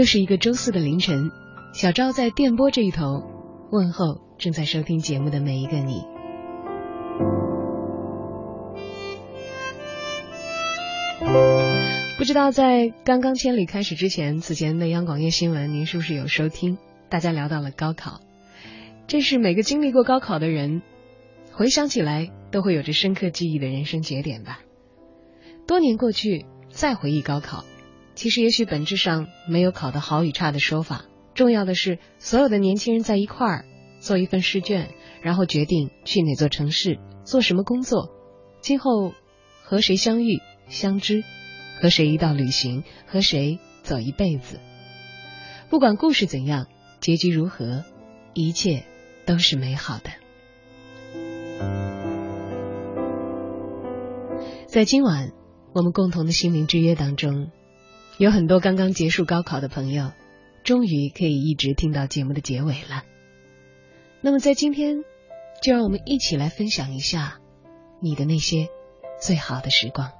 又是一个周四的凌晨，小昭在电波这一头问候正在收听节目的每一个你。不知道在刚刚千里开始之前，此前的央广夜新闻，您是不是有收听？大家聊到了高考，这是每个经历过高考的人回想起来都会有着深刻记忆的人生节点吧。多年过去，再回忆高考。其实，也许本质上没有考得好与差的说法。重要的是，所有的年轻人在一块儿做一份试卷，然后决定去哪座城市做什么工作，今后和谁相遇相知，和谁一道旅行，和谁走一辈子。不管故事怎样，结局如何，一切都是美好的。在今晚我们共同的心灵之约当中。有很多刚刚结束高考的朋友，终于可以一直听到节目的结尾了。那么在今天，就让我们一起来分享一下你的那些最好的时光。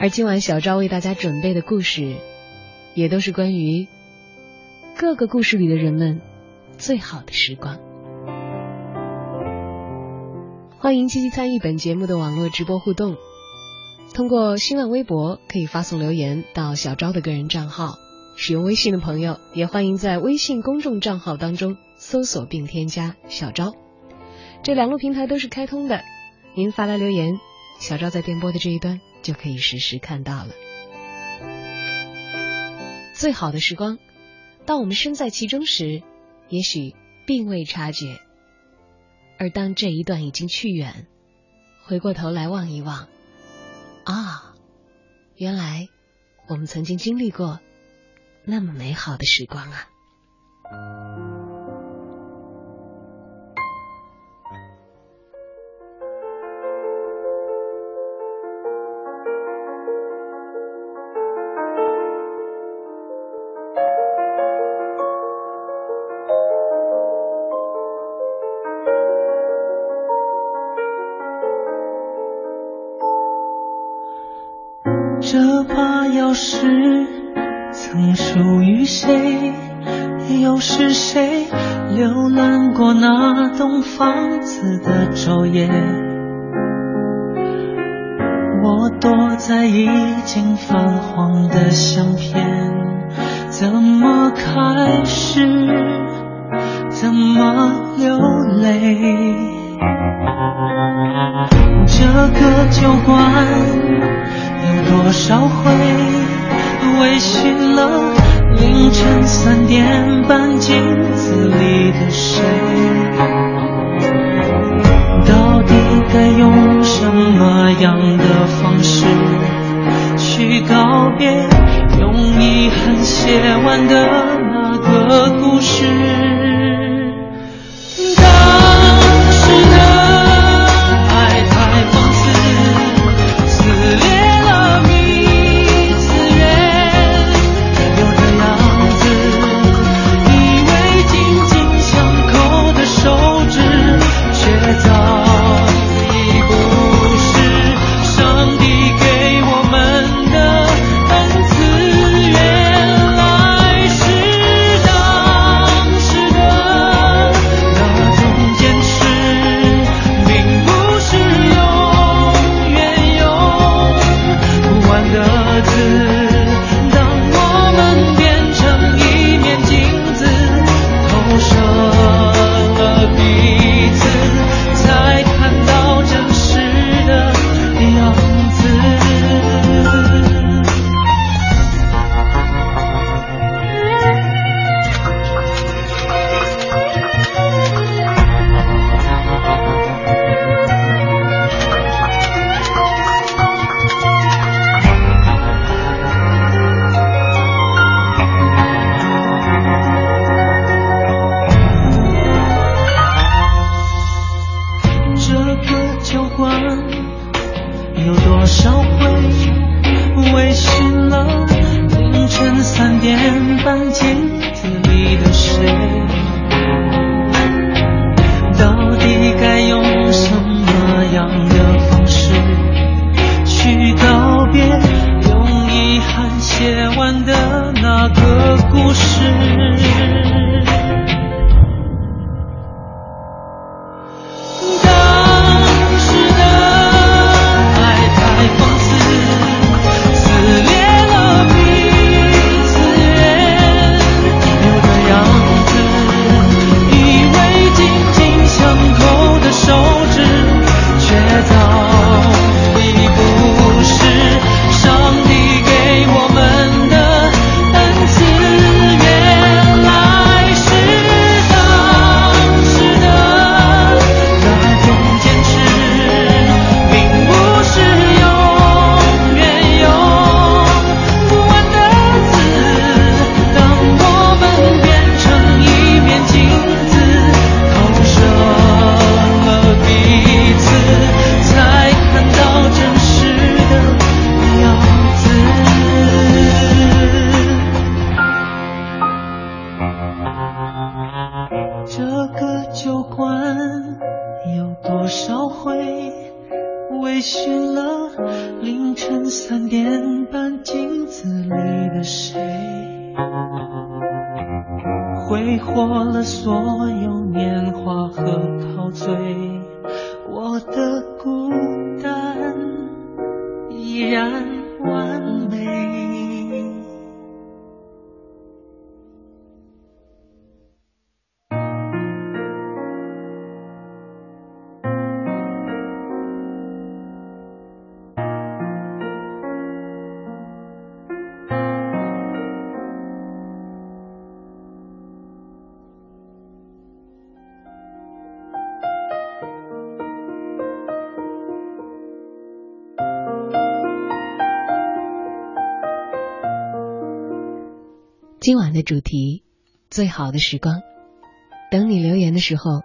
而今晚小昭为大家准备的故事，也都是关于各个故事里的人们最好的时光。欢迎积极参与本节目的网络直播互动，通过新浪微博可以发送留言到小昭的个人账号。使用微信的朋友也欢迎在微信公众账号当中搜索并添加小昭，这两路平台都是开通的。您发来留言，小昭在电波的这一端就可以实时看到了。最好的时光，当我们身在其中时，也许并未察觉。而当这一段已经去远，回过头来望一望，啊，原来我们曾经经历过那么美好的时光啊！房子的昼夜？我躲在已经泛黄的相片，怎么开始？怎么流泪？这个酒馆。有多少回微醺了凌晨三点半镜子里的谁？样的方式去告别？用遗憾写完的那个故事。今晚的主题，最好的时光。等你留言的时候，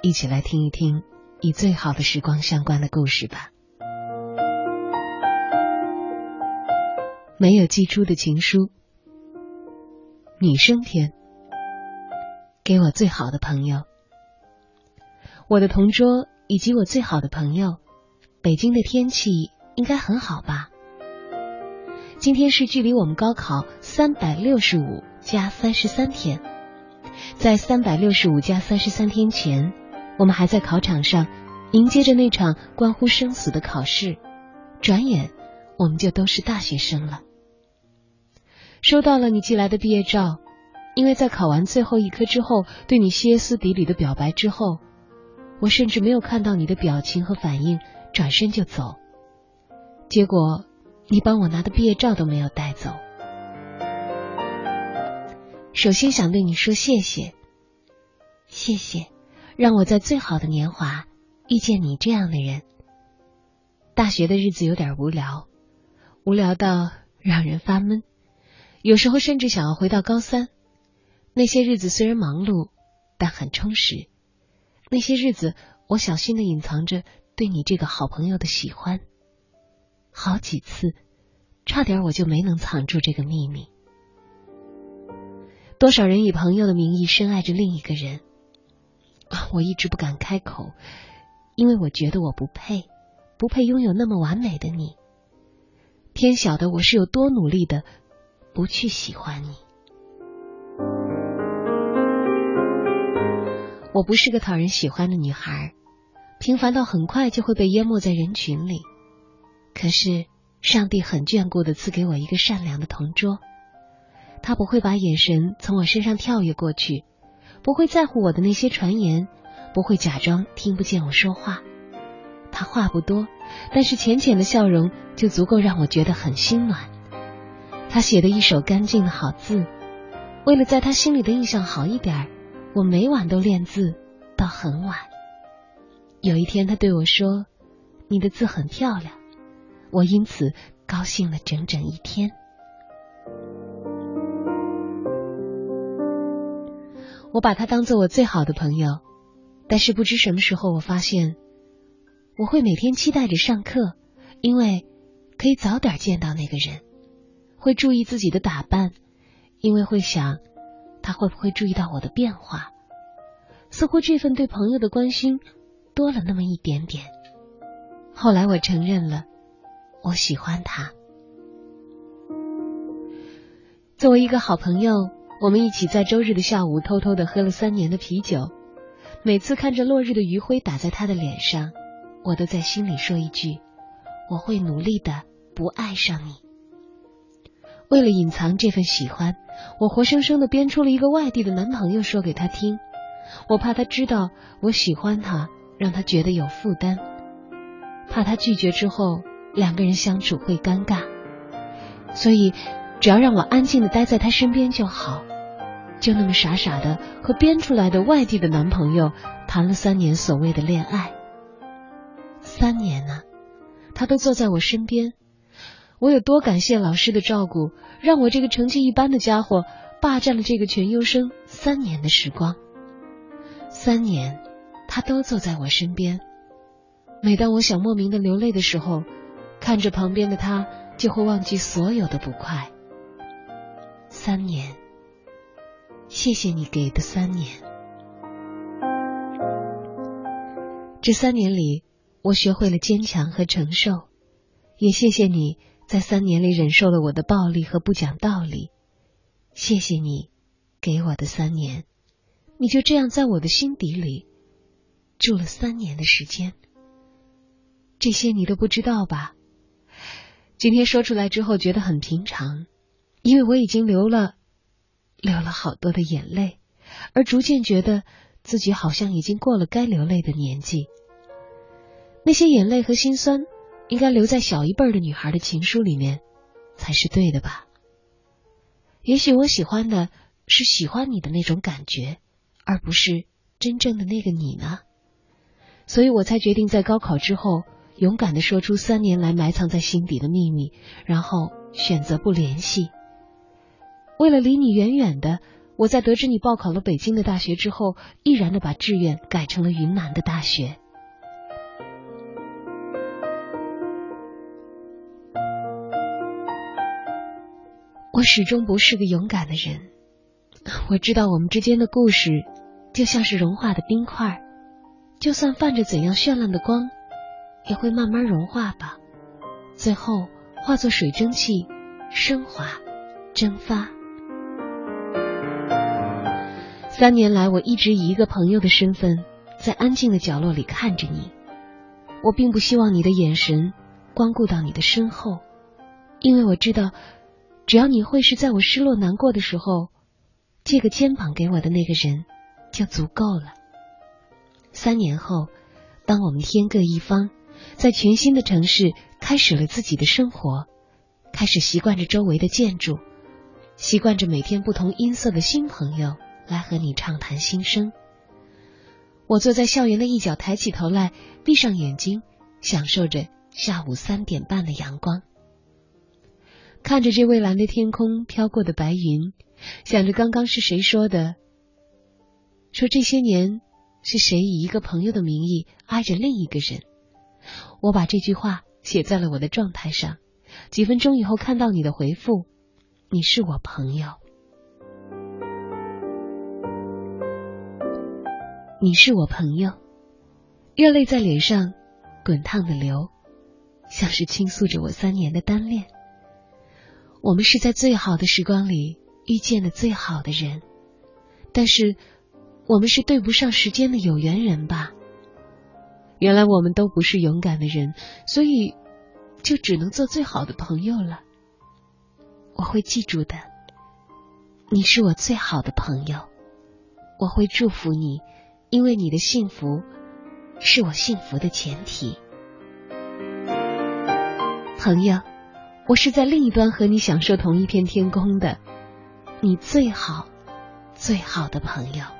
一起来听一听与最好的时光相关的故事吧。没有寄出的情书，女生篇，给我最好的朋友，我的同桌以及我最好的朋友。北京的天气应该很好吧？今天是距离我们高考三百六十五加三十三天，在三百六十五加三十三天前，我们还在考场上迎接着那场关乎生死的考试。转眼，我们就都是大学生了。收到了你寄来的毕业照，因为在考完最后一科之后，对你歇斯底里的表白之后，我甚至没有看到你的表情和反应，转身就走。结果。你帮我拿的毕业照都没有带走。首先想对你说谢谢，谢谢，让我在最好的年华遇见你这样的人。大学的日子有点无聊，无聊到让人发闷，有时候甚至想要回到高三。那些日子虽然忙碌，但很充实。那些日子，我小心的隐藏着对你这个好朋友的喜欢。好几次，差点我就没能藏住这个秘密。多少人以朋友的名义深爱着另一个人，我一直不敢开口，因为我觉得我不配，不配拥有那么完美的你。天晓得我是有多努力的，不去喜欢你。我不是个讨人喜欢的女孩，平凡到很快就会被淹没在人群里。可是，上帝很眷顾的赐给我一个善良的同桌，他不会把眼神从我身上跳跃过去，不会在乎我的那些传言，不会假装听不见我说话。他话不多，但是浅浅的笑容就足够让我觉得很心暖。他写的一手干净的好字，为了在他心里的印象好一点，我每晚都练字到很晚。有一天，他对我说：“你的字很漂亮。”我因此高兴了整整一天。我把他当做我最好的朋友，但是不知什么时候，我发现我会每天期待着上课，因为可以早点见到那个人；会注意自己的打扮，因为会想他会不会注意到我的变化。似乎这份对朋友的关心多了那么一点点。后来我承认了。我喜欢他。作为一个好朋友，我们一起在周日的下午偷偷的喝了三年的啤酒。每次看着落日的余晖打在他的脸上，我都在心里说一句：“我会努力的，不爱上你。”为了隐藏这份喜欢，我活生生的编出了一个外地的男朋友说给他听。我怕他知道我喜欢他，让他觉得有负担，怕他拒绝之后。两个人相处会尴尬，所以只要让我安静的待在他身边就好。就那么傻傻的和编出来的外地的男朋友谈了三年所谓的恋爱。三年呢，他都坐在我身边，我有多感谢老师的照顾，让我这个成绩一般的家伙霸占了这个全优生三年的时光。三年，他都坐在我身边。每当我想莫名的流泪的时候。看着旁边的他，就会忘记所有的不快。三年，谢谢你给的三年。这三年里，我学会了坚强和承受，也谢谢你在三年里忍受了我的暴力和不讲道理。谢谢你给我的三年，你就这样在我的心底里住了三年的时间。这些你都不知道吧？今天说出来之后觉得很平常，因为我已经流了流了好多的眼泪，而逐渐觉得自己好像已经过了该流泪的年纪。那些眼泪和心酸，应该留在小一辈的女孩的情书里面，才是对的吧？也许我喜欢的是喜欢你的那种感觉，而不是真正的那个你呢。所以我才决定在高考之后，勇敢的说出三年来埋藏在心底的秘密，然后选择不联系。为了离你远远的，我在得知你报考了北京的大学之后，毅然的把志愿改成了云南的大学。我始终不是个勇敢的人。我知道我们之间的故事就像是融化的冰块，就算泛着怎样绚烂的光，也会慢慢融化吧，最后化作水蒸气，升华，蒸发。三年来，我一直以一个朋友的身份，在安静的角落里看着你。我并不希望你的眼神光顾到你的身后，因为我知道。只要你会是在我失落难过的时候，借个肩膀给我的那个人，就足够了。三年后，当我们天各一方，在全新的城市开始了自己的生活，开始习惯着周围的建筑，习惯着每天不同音色的新朋友来和你畅谈心声。我坐在校园的一角，抬起头来，闭上眼睛，享受着下午三点半的阳光。看着这蔚蓝的天空，飘过的白云，想着刚刚是谁说的？说这些年是谁以一个朋友的名义爱着另一个人？我把这句话写在了我的状态上。几分钟以后看到你的回复，你是我朋友，你是我朋友，热泪在脸上滚烫的流，像是倾诉着我三年的单恋。我们是在最好的时光里遇见的最好的人，但是我们是对不上时间的有缘人吧？原来我们都不是勇敢的人，所以就只能做最好的朋友了。我会记住的，你是我最好的朋友，我会祝福你，因为你的幸福是我幸福的前提，朋友。我是在另一端和你享受同一片天空的，你最好、最好的朋友。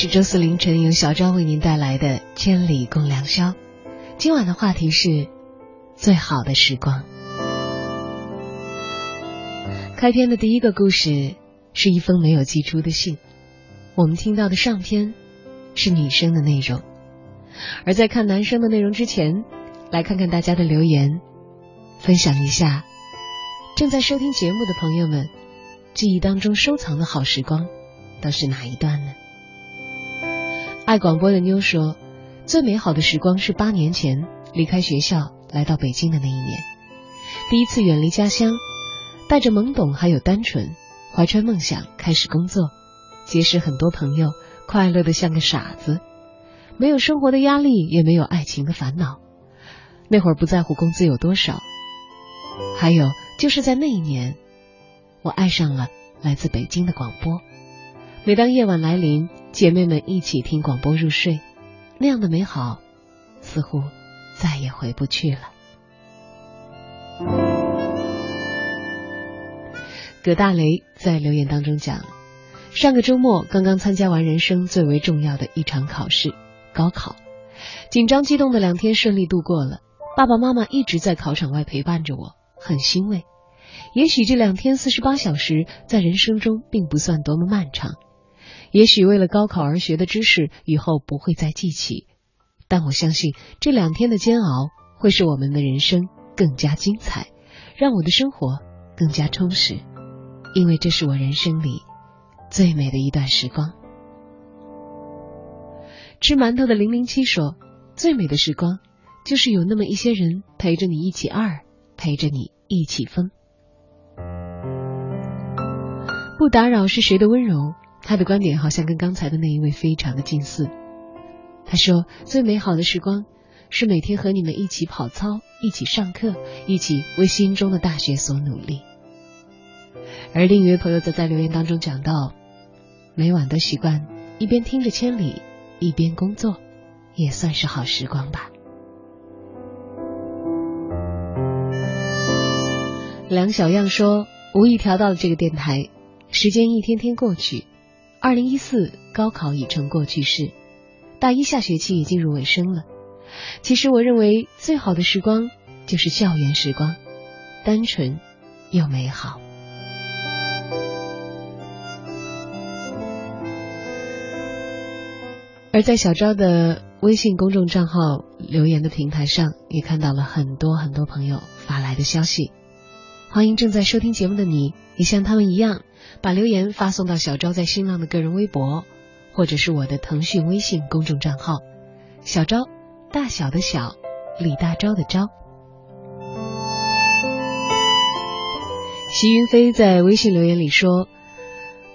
是周四凌晨由小昭为您带来的《千里共良宵》，今晚的话题是最好的时光。开篇的第一个故事是一封没有寄出的信，我们听到的上篇是女生的内容，而在看男生的内容之前，来看看大家的留言，分享一下正在收听节目的朋友们记忆当中收藏的好时光都是哪一段呢？爱广播的妞说，最美好的时光是八年前离开学校来到北京的那一年，第一次远离家乡，带着懵懂还有单纯，怀揣梦想开始工作，结识很多朋友，快乐的像个傻子，没有生活的压力，也没有爱情的烦恼。那会儿不在乎工资有多少，还有就是在那一年，我爱上了来自北京的广播。每当夜晚来临，姐妹们一起听广播入睡，那样的美好，似乎再也回不去了。葛大雷在留言当中讲，上个周末刚刚参加完人生最为重要的一场考试——高考，紧张激动的两天顺利度过了。爸爸妈妈一直在考场外陪伴着我，很欣慰。也许这两天四十八小时在人生中并不算多么漫长。也许为了高考而学的知识以后不会再记起，但我相信这两天的煎熬会使我们的人生更加精彩，让我的生活更加充实，因为这是我人生里最美的一段时光。吃馒头的零零七说：“最美的时光，就是有那么一些人陪着你一起二，陪着你一起疯。”不打扰是谁的温柔？他的观点好像跟刚才的那一位非常的近似。他说：“最美好的时光，是每天和你们一起跑操，一起上课，一起为心中的大学所努力。而另一位朋友则在留言当中讲到，每晚都习惯一边听着千里，一边工作，也算是好时光吧。梁小样说：“无意调到了这个电台，时间一天天过去，二零一四高考已成过去式，大一下学期也进入尾声了。其实我认为最好的时光就是校园时光，单纯又美好。”而在小昭的微信公众账号留言的平台上，也看到了很多很多朋友发来的消息。欢迎正在收听节目的你，也像他们一样，把留言发送到小昭在新浪的个人微博，或者是我的腾讯微信公众账号“小昭”，大小的小，李大钊的钊。席云飞在微信留言里说：“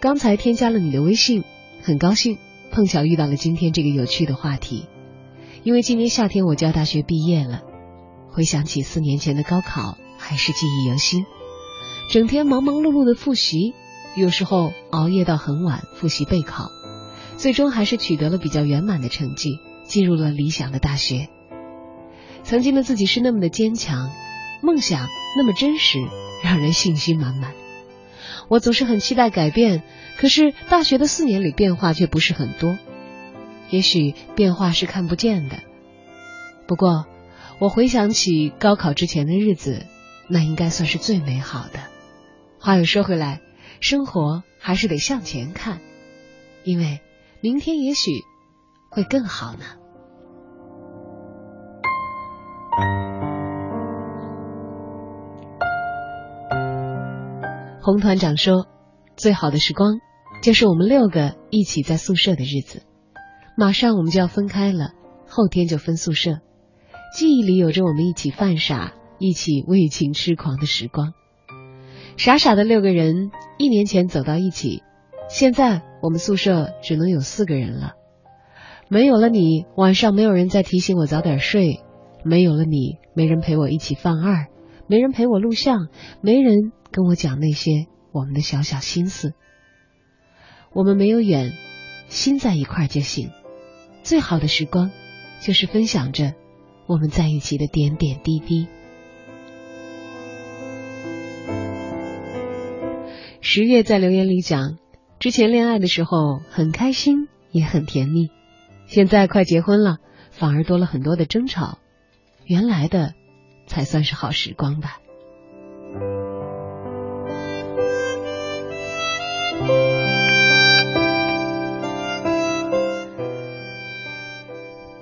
刚才添加了你的微信，很高兴碰巧遇到了今天这个有趣的话题，因为今年夏天我就要大学毕业了，回想起四年前的高考。”还是记忆犹新，整天忙忙碌碌的复习，有时候熬夜到很晚复习备考，最终还是取得了比较圆满的成绩，进入了理想的大学。曾经的自己是那么的坚强，梦想那么真实，让人信心满满。我总是很期待改变，可是大学的四年里变化却不是很多，也许变化是看不见的。不过，我回想起高考之前的日子。那应该算是最美好的。话又说回来，生活还是得向前看，因为明天也许会更好呢。红团长说：“最好的时光就是我们六个一起在宿舍的日子。马上我们就要分开了，后天就分宿舍。记忆里有着我们一起犯傻。”一起为情痴狂的时光，傻傻的六个人，一年前走到一起，现在我们宿舍只能有四个人了。没有了你，晚上没有人再提醒我早点睡；没有了你，没人陪我一起犯二，没人陪我录像，没人跟我讲那些我们的小小心思。我们没有远，心在一块就行。最好的时光，就是分享着我们在一起的点点滴滴。十月在留言里讲，之前恋爱的时候很开心，也很甜蜜，现在快结婚了，反而多了很多的争吵。原来的才算是好时光吧。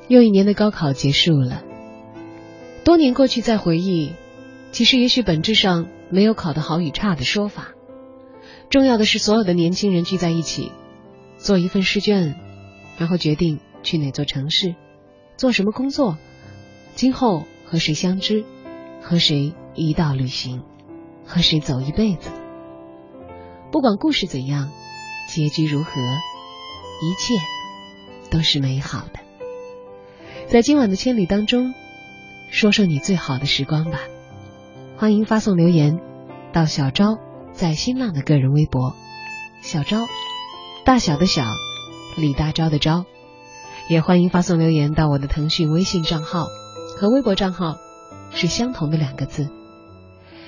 又一年的高考结束了，多年过去再回忆，其实也许本质上没有考得好与差的说法。重要的是，所有的年轻人聚在一起，做一份试卷，然后决定去哪座城市，做什么工作，今后和谁相知，和谁一道旅行，和谁走一辈子。不管故事怎样，结局如何，一切都是美好的。在今晚的千里当中，说说你最好的时光吧。欢迎发送留言到小昭。在新浪的个人微博，小昭，大小的小，李大钊的昭，也欢迎发送留言到我的腾讯微信账号和微博账号是相同的两个字。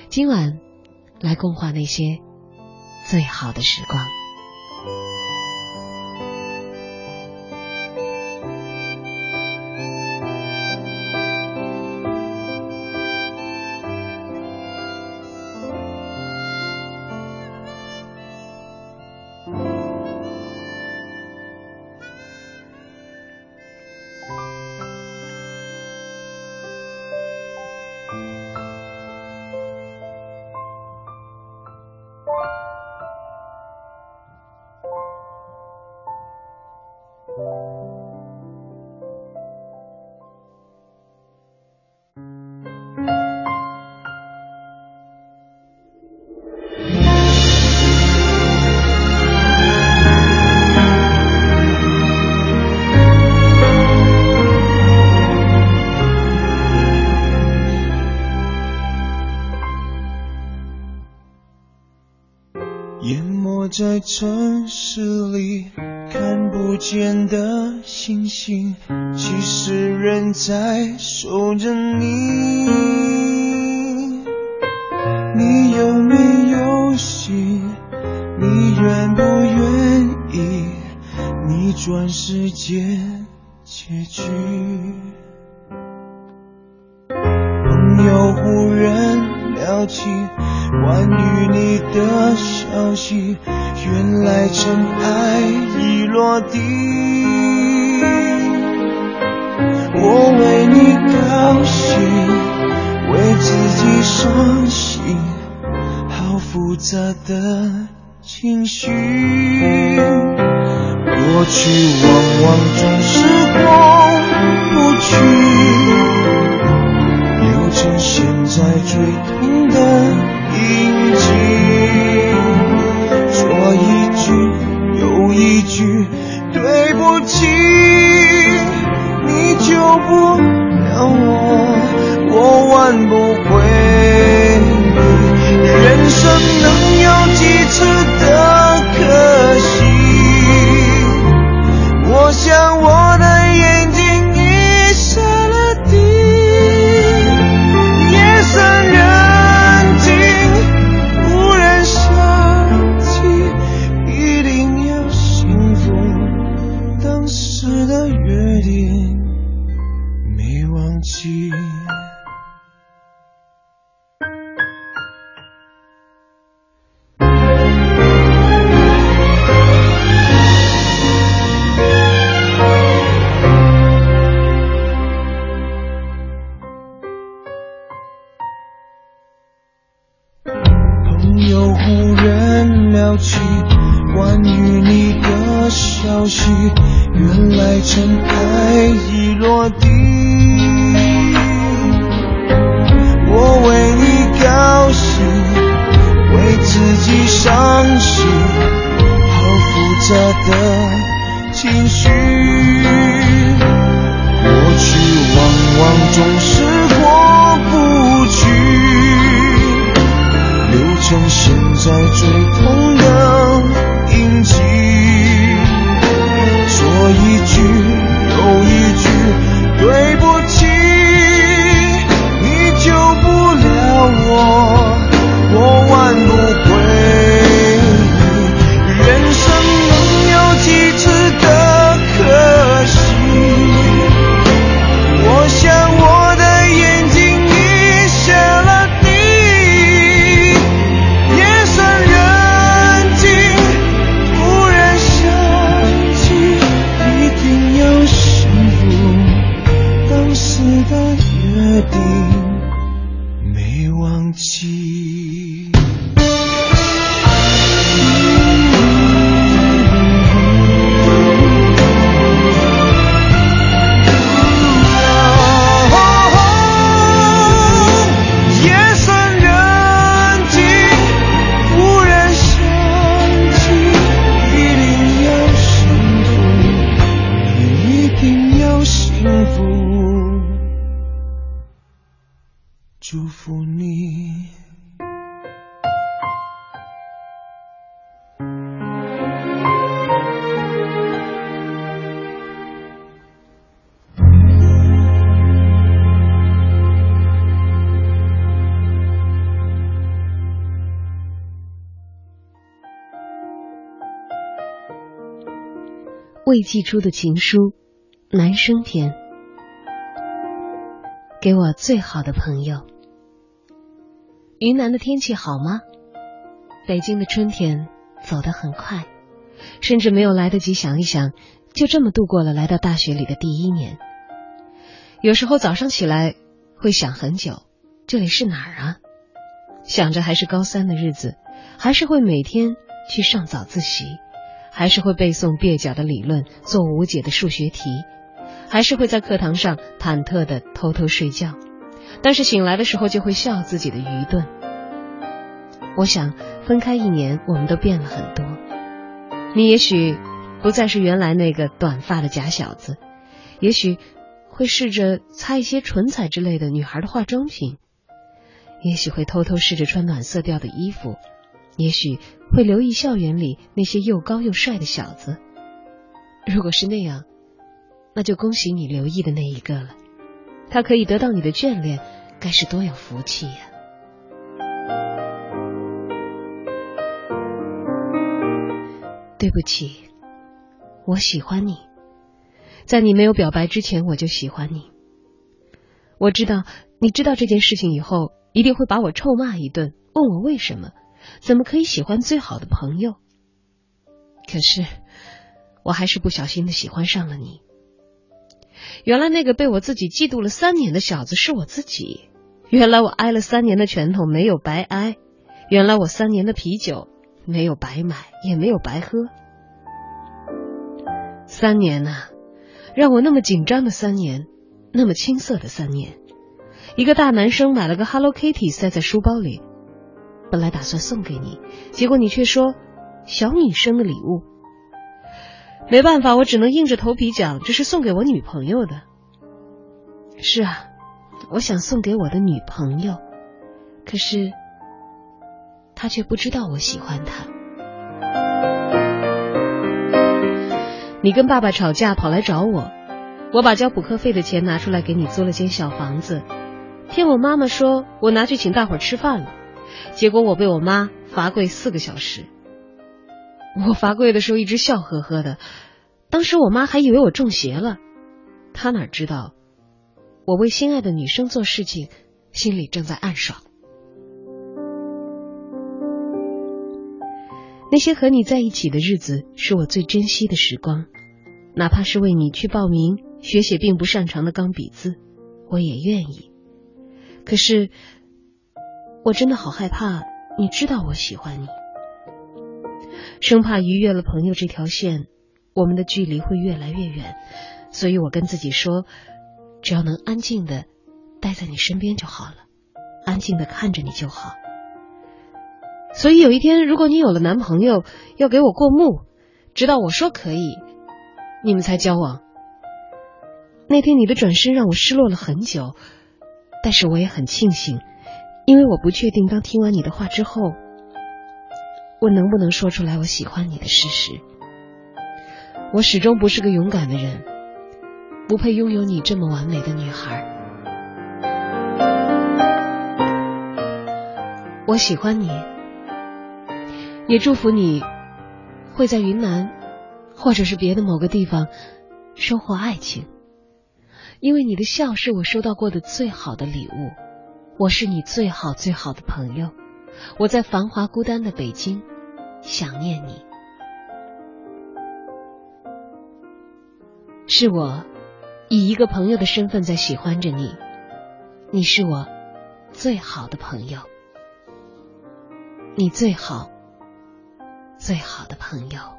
今晚来共话那些最好的时光。在城市里看不见的星星，其实人在守着你。你有没有心？你愿不愿意逆转时间结局？原来尘埃已落地。我为你高兴，为自己伤心，好复杂的情绪。过去往往总是过不去，留成现在最痛的。印记，不起，你救不了我，我挽不回。人生能有几次的可惜？我想我未寄出的情书，男生篇，给我最好的朋友。云南的天气好吗？北京的春天走得很快，甚至没有来得及想一想，就这么度过了来到大学里的第一年。有时候早上起来会想很久，这里是哪儿啊？想着还是高三的日子，还是会每天去上早自习。还是会背诵蹩脚的理论，做无解的数学题，还是会在课堂上忐忑的偷偷睡觉，但是醒来的时候就会笑自己的愚钝。我想分开一年，我们都变了很多。你也许不再是原来那个短发的假小子，也许会试着擦一些唇彩之类的女孩的化妆品，也许会偷偷试着穿暖色调的衣服，也许会留意校园里那些又高又帅的小子。如果是那样，那就恭喜你留意的那一个了。他可以得到你的眷恋，该是多有福气呀！对不起，我喜欢你，在你没有表白之前，我就喜欢你。我知道你知道这件事情以后，一定会把我臭骂一顿，问我为什么，怎么可以喜欢最好的朋友？可是，我还是不小心的喜欢上了你。原来那个被我自己嫉妒了三年的小子是我自己。原来我挨了三年的拳头没有白挨。原来我三年的啤酒没有白买，也没有白喝。三年呐，让我那么紧张的三年，那么青涩的三年。一个大男生买了个 Hello Kitty 塞在书包里，本来打算送给你，结果你却说小女生的礼物。没办法，我只能硬着头皮讲，这是送给我女朋友的。是啊，我想送给我的女朋友，可是她却不知道我喜欢她。你跟爸爸吵架跑来找我，我把交补课费的钱拿出来给你租了间小房子，骗我妈妈说我拿去请大伙吃饭了，结果我被我妈罚跪四个小时。我罚跪的时候一直笑呵呵的，当时我妈还以为我中邪了，她哪知道我为心爱的女生做事情，心里正在暗爽。那些和你在一起的日子是我最珍惜的时光，哪怕是为你去报名学写并不擅长的钢笔字，我也愿意。可是，我真的好害怕你知道我喜欢你。生怕逾越了朋友这条线，我们的距离会越来越远，所以我跟自己说，只要能安静的待在你身边就好了，安静的看着你就好。所以有一天，如果你有了男朋友，要给我过目，直到我说可以，你们才交往。那天你的转身让我失落了很久，但是我也很庆幸，因为我不确定当听完你的话之后。我能不能说出来我喜欢你的事实？我始终不是个勇敢的人，不配拥有你这么完美的女孩。我喜欢你，也祝福你会在云南或者是别的某个地方收获爱情，因为你的笑是我收到过的最好的礼物。我是你最好最好的朋友，我在繁华孤单的北京。想念你，是我以一个朋友的身份在喜欢着你，你是我最好的朋友，你最好最好的朋友。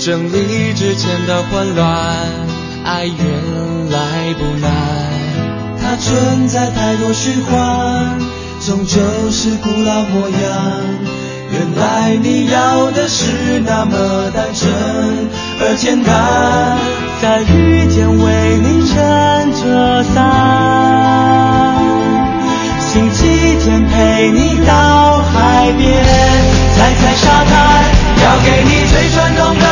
整理之前的混乱，爱原来不难。它存在太多虚幻，终究是古老模样。原来你要的是那么单纯而简单。在雨天为你撑着伞，星期天陪你到海边，踩踩沙滩。要给你最传统的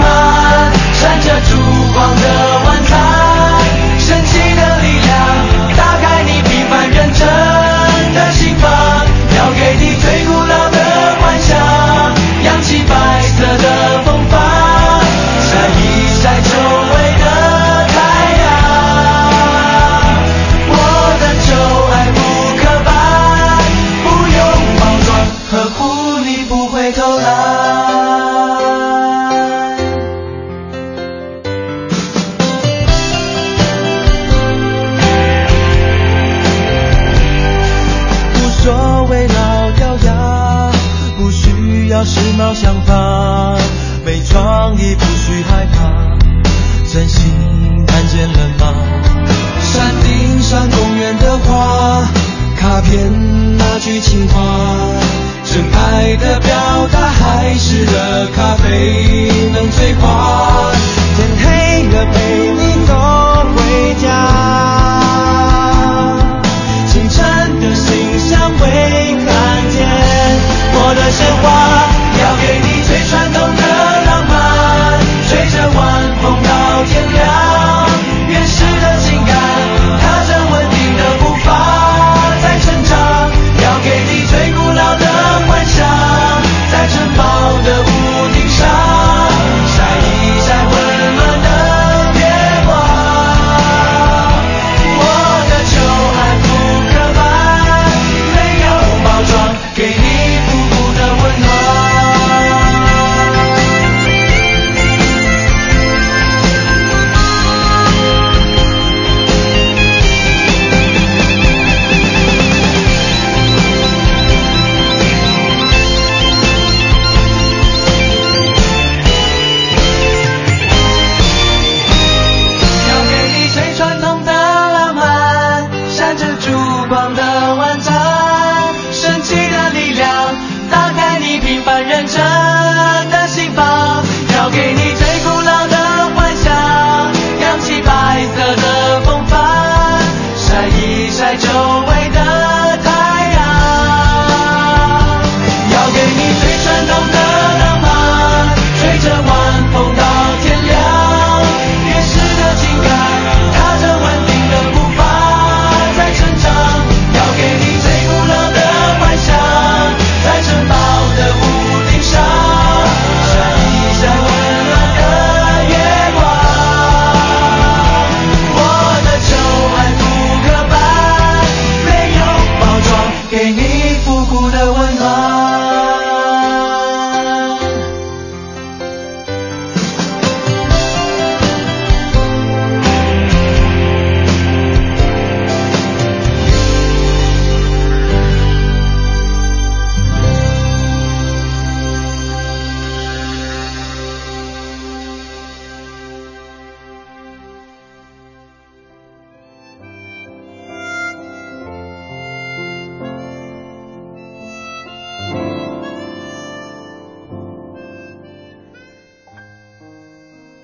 满，闪着烛光的晚餐，想法，没创意不许害怕，真心看见了吗？山顶上公园的花，卡片那句情话，真爱的表达还是热咖啡能催化？天黑了陪你走回家，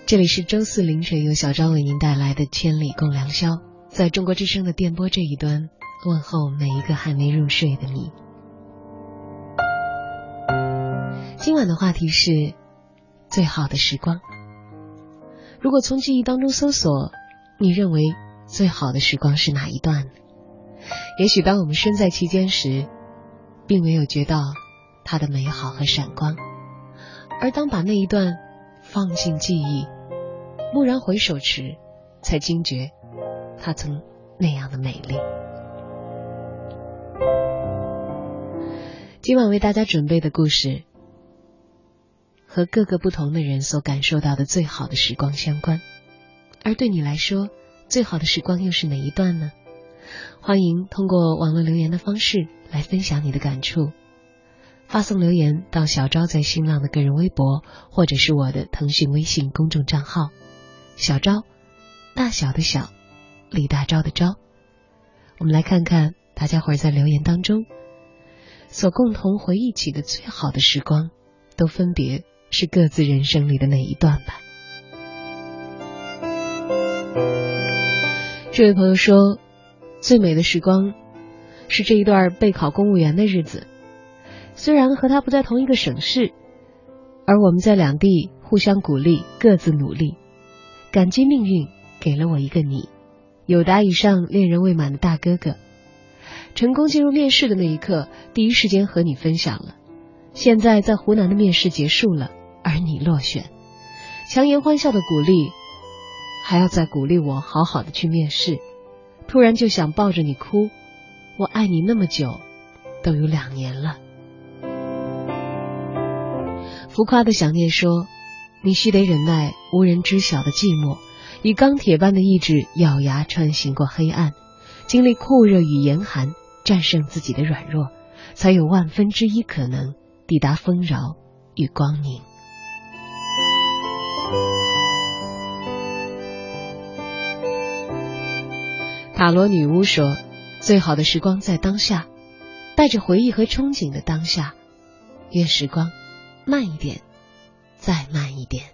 这里是周四凌晨由小张为您带来的《千里共良宵》，在中国之声的电波这一端，问候每一个还没入睡的你。今晚的话题是最好的时光。如果从记忆当中搜索，你认为最好的时光是哪一段？也许当我们身在其间时，并没有觉到它的美好和闪光，而当把那一段放进记忆，蓦然回首时，才惊觉它曾那样的美丽。今晚为大家准备的故事，和各个不同的人所感受到的最好的时光相关。而对你来说，最好的时光又是哪一段呢？欢迎通过网络留言的方式来分享你的感触。发送留言到小昭在新浪的个人微博，或者是我的腾讯微信公众账号“小昭”，大小的小，李大钊的钊。我们来看看大家伙儿在留言当中所共同回忆起的最好的时光，都分别是各自人生里的哪一段吧。这位朋友说，最美的时光是这一段备考公务员的日子。虽然和他不在同一个省市，而我们在两地互相鼓励，各自努力。感激命运给了我一个你，有达以上恋人未满的大哥哥。成功进入面试的那一刻，第一时间和你分享了。现在在湖南的面试结束了，而你落选，强颜欢笑的鼓励，还要再鼓励我好好的去面试。突然就想抱着你哭，我爱你那么久，都有两年了。浮夸的想念说：“你须得忍耐无人知晓的寂寞，以钢铁般的意志咬牙穿行过黑暗，经历酷热与严寒，战胜自己的软弱，才有万分之一可能抵达丰饶与光明。塔罗女巫说：“最好的时光在当下，带着回忆和憧憬的当下。愿时光慢一点，再慢一点。”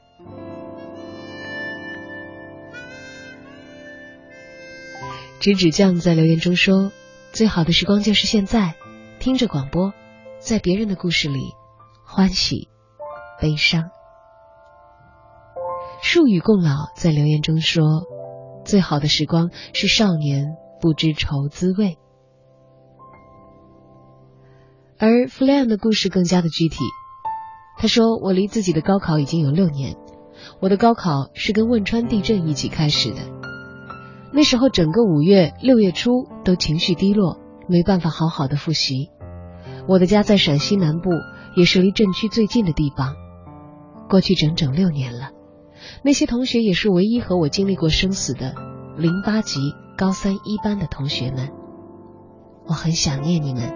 指指酱在留言中说：“最好的时光就是现在，听着广播，在别人的故事里欢喜、悲伤。”树语共老在留言中说。最好的时光是少年不知愁滋味，而弗莱恩的故事更加的具体。他说：“我离自己的高考已经有六年，我的高考是跟汶川地震一起开始的。那时候整个五月、六月初都情绪低落，没办法好好的复习。我的家在陕西南部，也是离震区最近的地方。过去整整六年了。”那些同学也是唯一和我经历过生死的零八级高三一班的同学们，我很想念你们。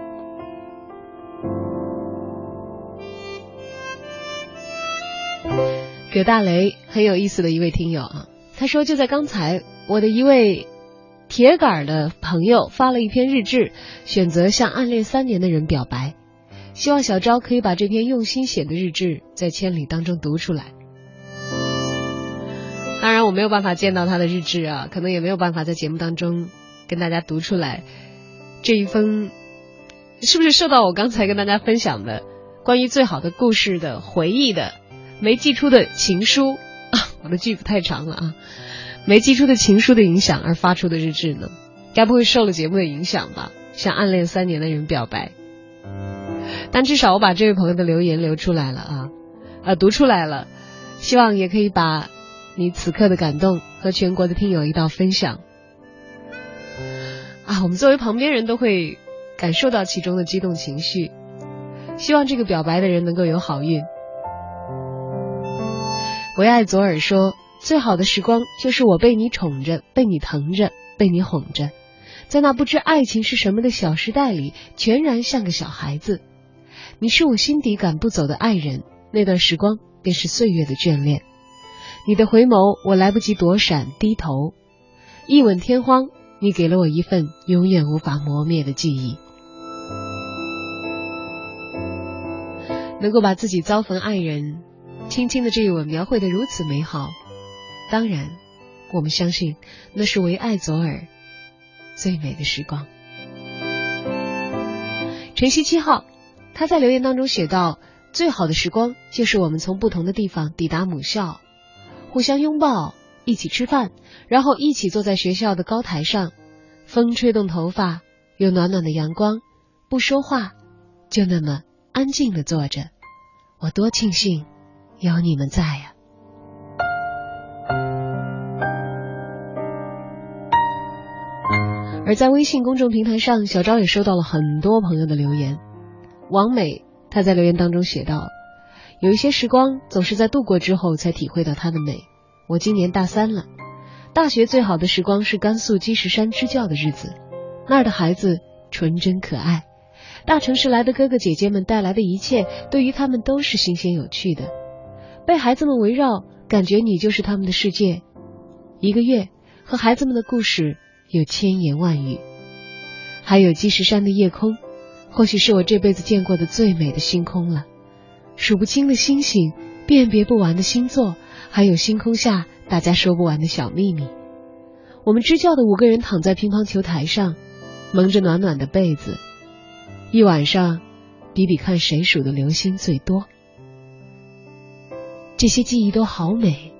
葛大雷很有意思的一位听友啊，他说就在刚才，我的一位铁杆的朋友发了一篇日志，选择向暗恋三年的人表白，希望小昭可以把这篇用心写的日志在千里当中读出来。当然，我没有办法见到他的日志啊，可能也没有办法在节目当中跟大家读出来这一封，是不是受到我刚才跟大家分享的关于最好的故事的回忆的没寄出的情书啊？我的句子太长了啊，没寄出的情书的影响而发出的日志呢？该不会受了节目的影响吧？向暗恋三年的人表白，但至少我把这位朋友的留言留出来了啊，呃，读出来了，希望也可以把。你此刻的感动和全国的听友一道分享啊！我们作为旁边人都会感受到其中的激动情绪。希望这个表白的人能够有好运。唯爱左耳说：“最好的时光就是我被你宠着，被你疼着，被你哄着，在那不知爱情是什么的小时代里，全然像个小孩子。你是我心底赶不走的爱人，那段时光便是岁月的眷恋。”你的回眸，我来不及躲闪，低头一吻天荒。你给了我一份永远无法磨灭的记忆。能够把自己遭逢爱人，轻轻的这一吻描绘的如此美好，当然，我们相信那是为爱左耳最美的时光。晨曦七号，他在留言当中写道：“最好的时光就是我们从不同的地方抵达母校。”互相拥抱，一起吃饭，然后一起坐在学校的高台上，风吹动头发，有暖暖的阳光，不说话，就那么安静的坐着。我多庆幸有你们在呀！而在微信公众平台上，小昭也收到了很多朋友的留言。王美她在留言当中写道。有一些时光总是在度过之后才体会到它的美。我今年大三了，大学最好的时光是甘肃积石山支教的日子，那儿的孩子纯真可爱，大城市来的哥哥姐姐们带来的一切对于他们都是新鲜有趣的。被孩子们围绕，感觉你就是他们的世界。一个月和孩子们的故事有千言万语，还有积石山的夜空，或许是我这辈子见过的最美的星空了。数不清的星星，辨别不完的星座，还有星空下大家说不完的小秘密。我们支教的五个人躺在乒乓球台上，蒙着暖暖的被子，一晚上比比看谁数的流星最多。这些记忆都好美，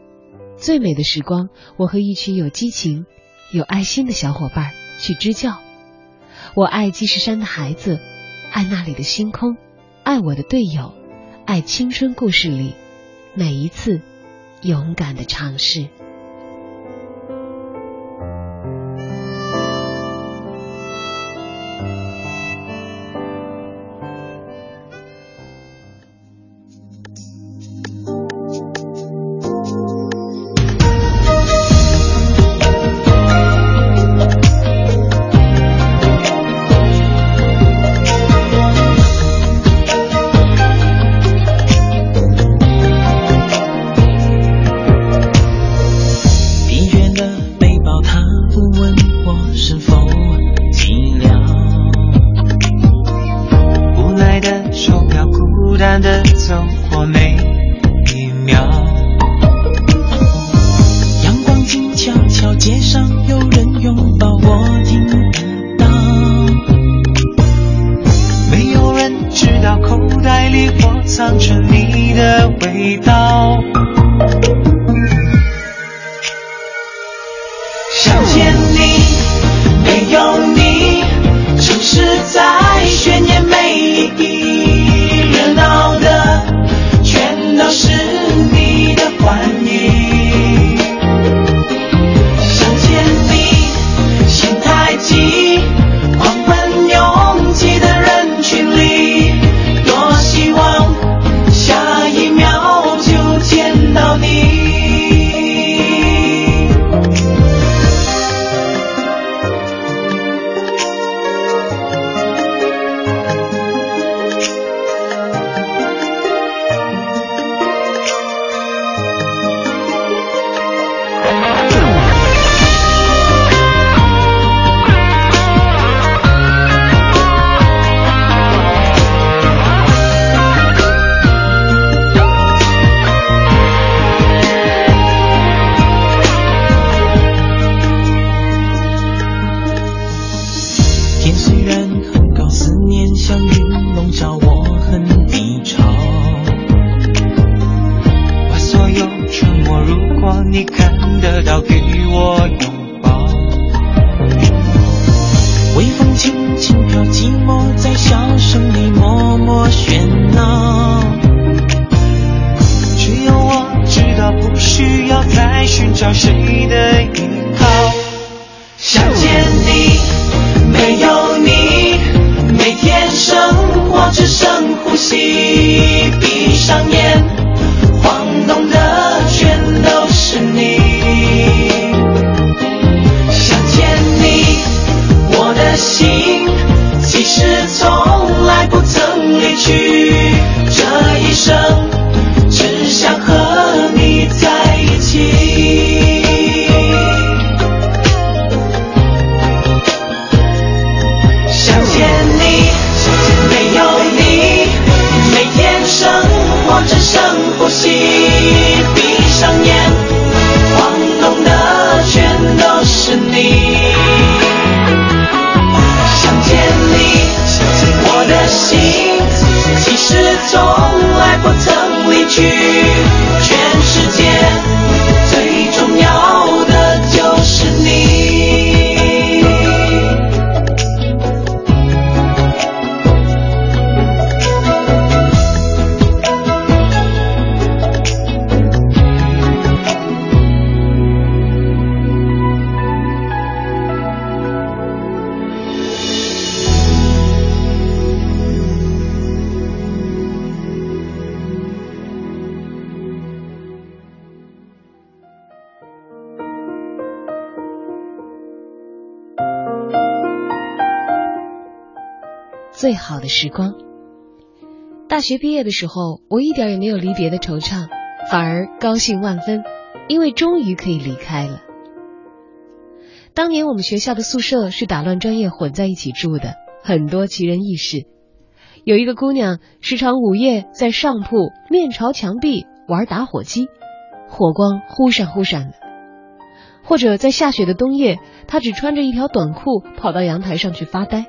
最美的时光，我和一群有激情、有爱心的小伙伴去支教。我爱积石山的孩子，爱那里的星空，爱我的队友。爱青春故事里每一次勇敢的尝试。学毕业的时候，我一点也没有离别的惆怅，反而高兴万分，因为终于可以离开了。当年我们学校的宿舍是打乱专业混在一起住的，很多奇人异事。有一个姑娘时常午夜在上铺面朝墙壁玩打火机，火光忽闪忽闪的；或者在下雪的冬夜，她只穿着一条短裤跑到阳台上去发呆。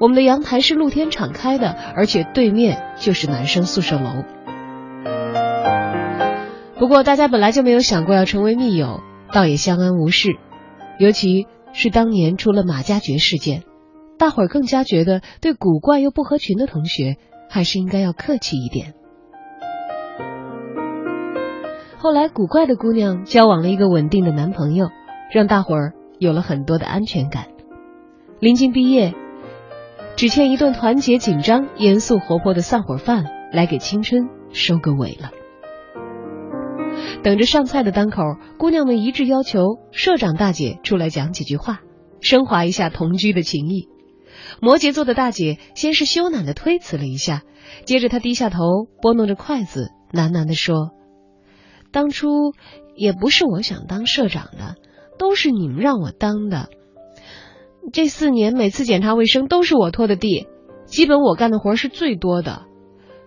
我们的阳台是露天敞开的，而且对面就是男生宿舍楼。不过大家本来就没有想过要成为密友，倒也相安无事。尤其是当年出了马加爵事件，大伙儿更加觉得对古怪又不合群的同学，还是应该要客气一点。后来，古怪的姑娘交往了一个稳定的男朋友，让大伙儿有了很多的安全感。临近毕业。只欠一顿团结、紧张、严肃、活泼的散伙饭，来给青春收个尾了。等着上菜的当口，姑娘们一致要求社长大姐出来讲几句话，升华一下同居的情谊。摩羯座的大姐先是羞赧的推辞了一下，接着她低下头拨弄着筷子，喃喃的说：“当初也不是我想当社长的，都是你们让我当的。”这四年每次检查卫生都是我拖的地，基本我干的活是最多的。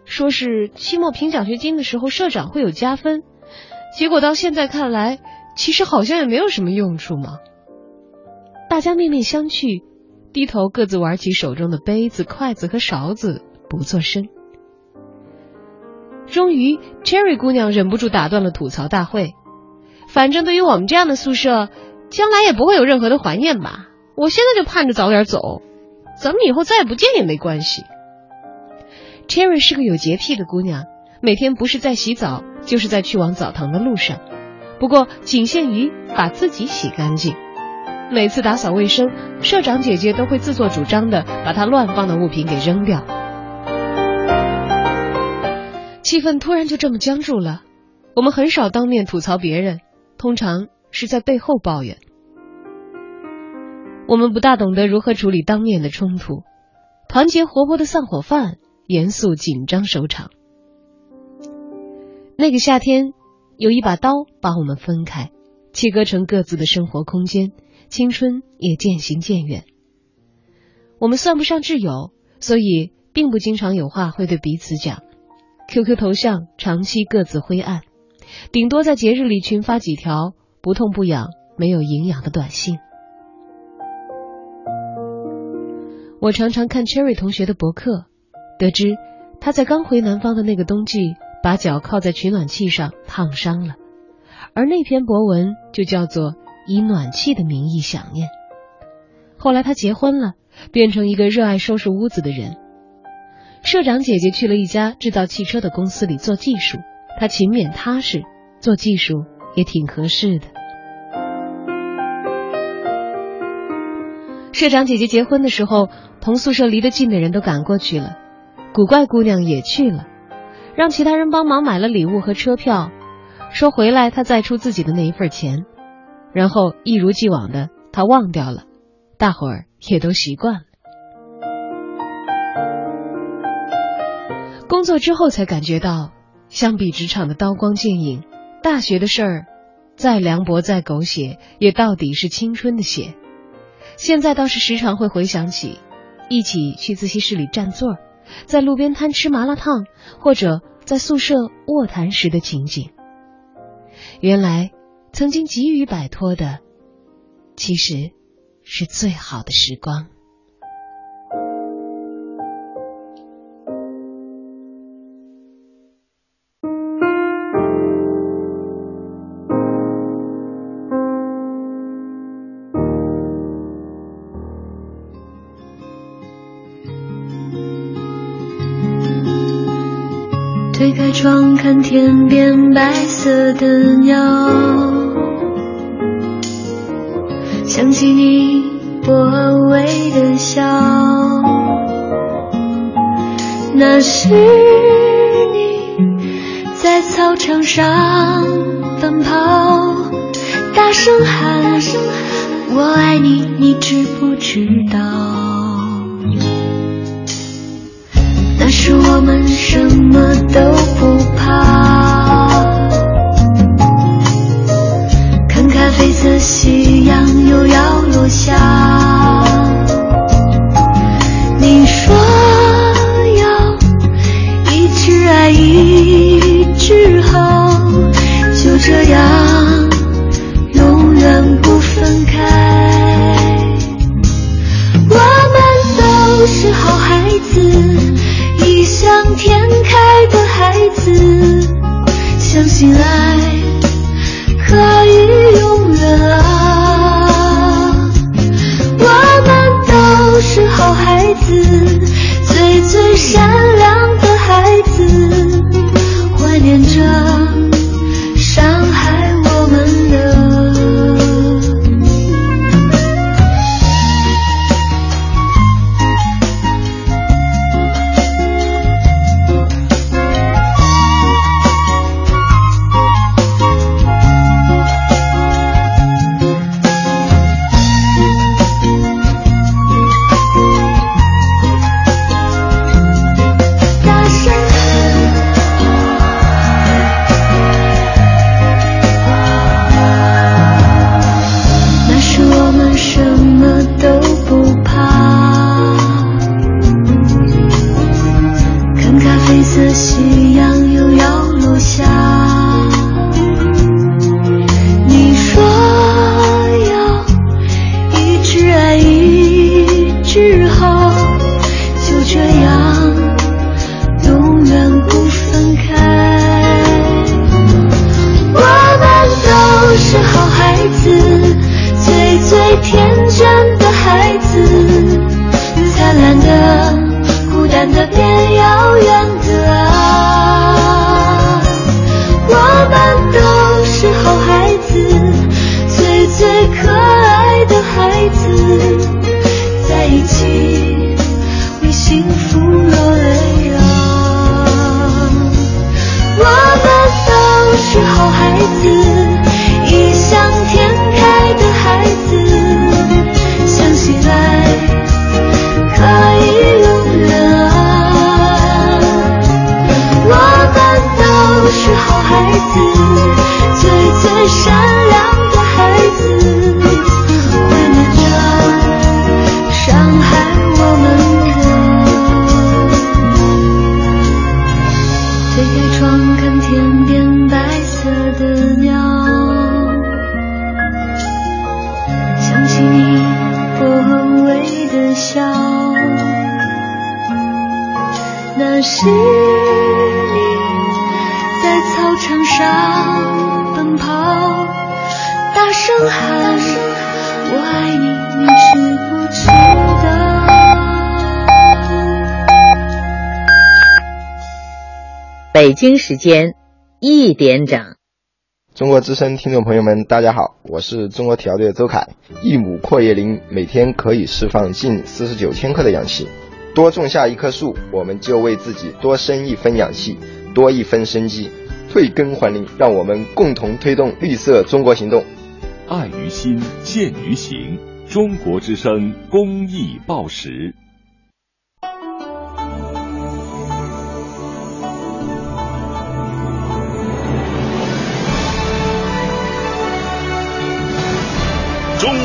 说是期末评奖学金的时候，社长会有加分，结果到现在看来，其实好像也没有什么用处嘛。大家面面相觑，低头各自玩起手中的杯子、筷子和勺子，不作声。终于，Cherry 姑娘忍不住打断了吐槽大会。反正对于我们这样的宿舍，将来也不会有任何的怀念吧。我现在就盼着早点走，咱们以后再也不见也没关系。Cherry 是个有洁癖的姑娘，每天不是在洗澡，就是在去往澡堂的路上。不过仅限于把自己洗干净。每次打扫卫生，社长姐姐都会自作主张的把她乱放的物品给扔掉。气氛突然就这么僵住了。我们很少当面吐槽别人，通常是在背后抱怨。我们不大懂得如何处理当面的冲突，团结活泼的散伙饭，严肃紧张收场。那个夏天，有一把刀把我们分开，切割成各自的生活空间，青春也渐行渐远。我们算不上挚友，所以并不经常有话会对彼此讲。QQ 头像长期各自灰暗，顶多在节日里群发几条不痛不痒、没有营养的短信。我常常看 Cherry 同学的博客，得知他在刚回南方的那个冬季，把脚靠在取暖器上烫伤了，而那篇博文就叫做“以暖气的名义想念”。后来他结婚了，变成一个热爱收拾屋子的人。社长姐姐去了一家制造汽车的公司里做技术，她勤勉踏实，做技术也挺合适的。社长姐姐结婚的时候，同宿舍离得近的人都赶过去了，古怪姑娘也去了，让其他人帮忙买了礼物和车票，说回来她再出自己的那一份钱，然后一如既往的她忘掉了，大伙儿也都习惯了。工作之后才感觉到，相比职场的刀光剑影，大学的事儿，再凉薄再狗血，也到底是青春的血。现在倒是时常会回想起，一起去自习室里占座，在路边摊吃麻辣烫，或者在宿舍卧谈时的情景。原来，曾经急于摆脱的，其实是最好的时光。天边白色的鸟，想起你微微的笑，那是你在操场上奔跑，大声喊我爱你，你知不知道？那是我们什么都醒来。时间一点整。中国之声听众朋友们，大家好，我是中国体育队的周凯。一亩阔叶林每天可以释放近四十九千克的氧气，多种下一棵树，我们就为自己多生一分氧气，多一分生机。退耕还林，让我们共同推动绿色中国行动。爱于心，见于行。中国之声公益报时。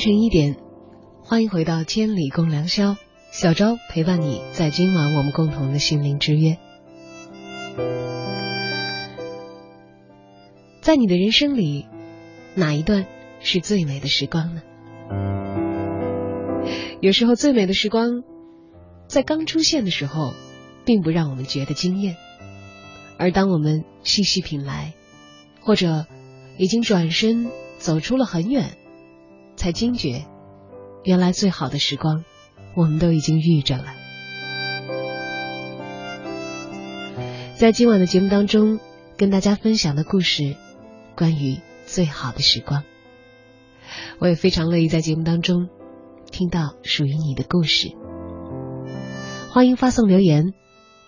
晨一点，欢迎回到千里共良宵，小昭陪伴你在今晚我们共同的心灵之约。在你的人生里，哪一段是最美的时光呢？有时候最美的时光，在刚出现的时候，并不让我们觉得惊艳，而当我们细细品来，或者已经转身走出了很远。才惊觉，原来最好的时光，我们都已经遇着了。在今晚的节目当中，跟大家分享的故事，关于最好的时光。我也非常乐意在节目当中听到属于你的故事。欢迎发送留言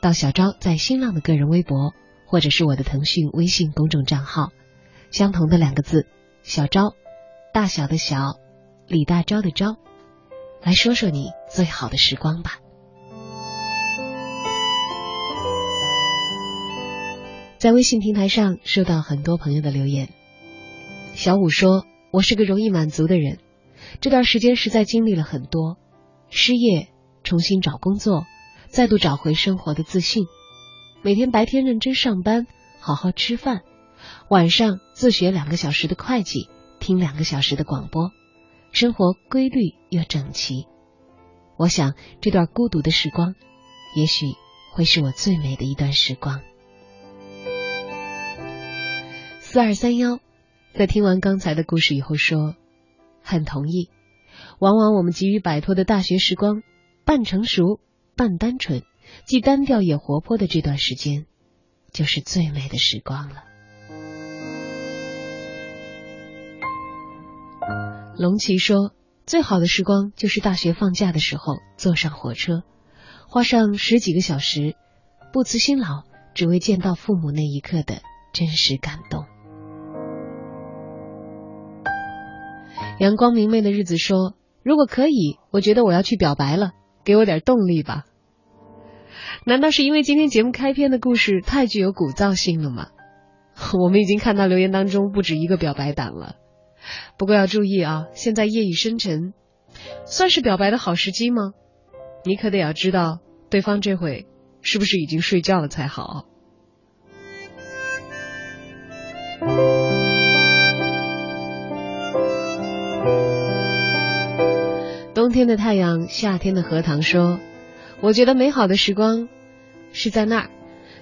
到小昭在新浪的个人微博，或者是我的腾讯微信公众账号，相同的两个字，小昭，大小的小。李大钊的钊，来说说你最好的时光吧。在微信平台上收到很多朋友的留言。小五说：“我是个容易满足的人，这段时间实在经历了很多，失业，重新找工作，再度找回生活的自信。每天白天认真上班，好好吃饭，晚上自学两个小时的会计，听两个小时的广播。”生活规律又整齐，我想这段孤独的时光，也许会是我最美的一段时光。四二三幺，在听完刚才的故事以后说，很同意。往往我们急于摆脱的大学时光，半成熟、半单纯，既单调也活泼的这段时间，就是最美的时光了。龙奇说：“最好的时光就是大学放假的时候，坐上火车，花上十几个小时，不辞辛劳，只为见到父母那一刻的真实感动。”阳光明媚的日子说：“如果可以，我觉得我要去表白了，给我点动力吧。难道是因为今天节目开篇的故事太具有鼓噪性了吗？我们已经看到留言当中不止一个表白党了。不过要注意啊，现在夜已深沉，算是表白的好时机吗？你可得要知道对方这会是不是已经睡觉了才好。冬天的太阳，夏天的荷塘说：“我觉得美好的时光是在那儿，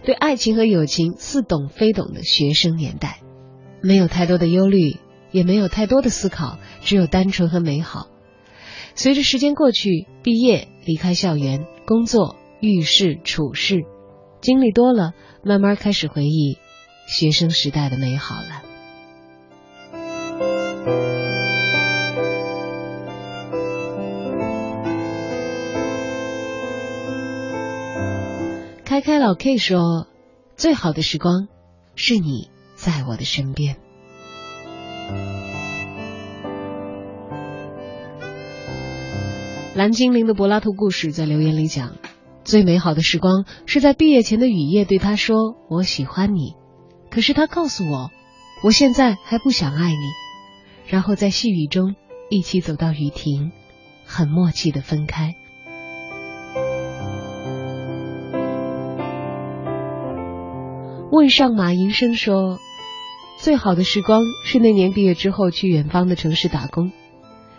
对爱情和友情似懂非懂的学生年代，没有太多的忧虑，也没有太多的思考，只有单纯和美好。随着时间过去，毕业、离开校园、工作、遇事、处事，经历多了，慢慢开始回忆学生时代的美好了。”开开老 K 说：“最好的时光是你在我的身边。”蓝精灵的柏拉图故事在留言里讲：“最美好的时光是在毕业前的雨夜对他说我喜欢你，可是他告诉我我现在还不想爱你。”然后在细雨中一起走到雨停，很默契的分开。问上马银生说：“最好的时光是那年毕业之后去远方的城市打工，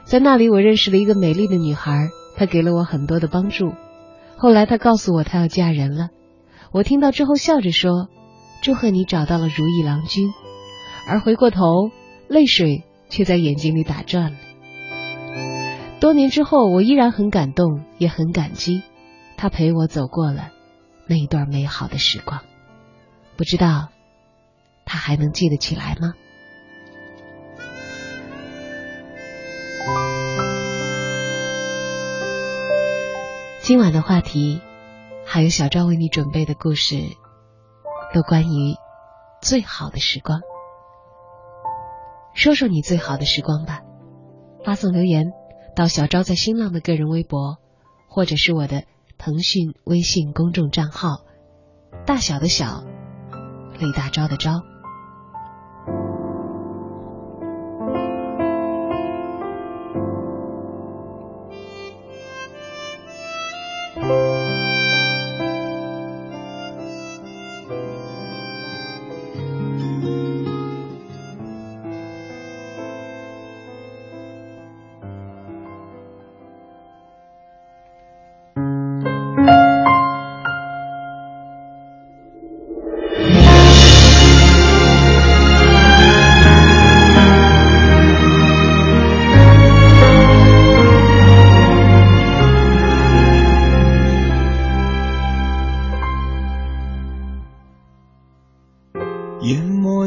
在那里我认识了一个美丽的女孩，她给了我很多的帮助。后来她告诉我她要嫁人了，我听到之后笑着说：‘祝贺你找到了如意郎君。’而回过头，泪水却在眼睛里打转了。多年之后，我依然很感动，也很感激，他陪我走过了那一段美好的时光。”不知道他还能记得起来吗？今晚的话题还有小赵为你准备的故事，都关于最好的时光。说说你最好的时光吧，发送留言到小昭在新浪的个人微博，或者是我的腾讯微信公众账号，大小的小。李大钊的钊。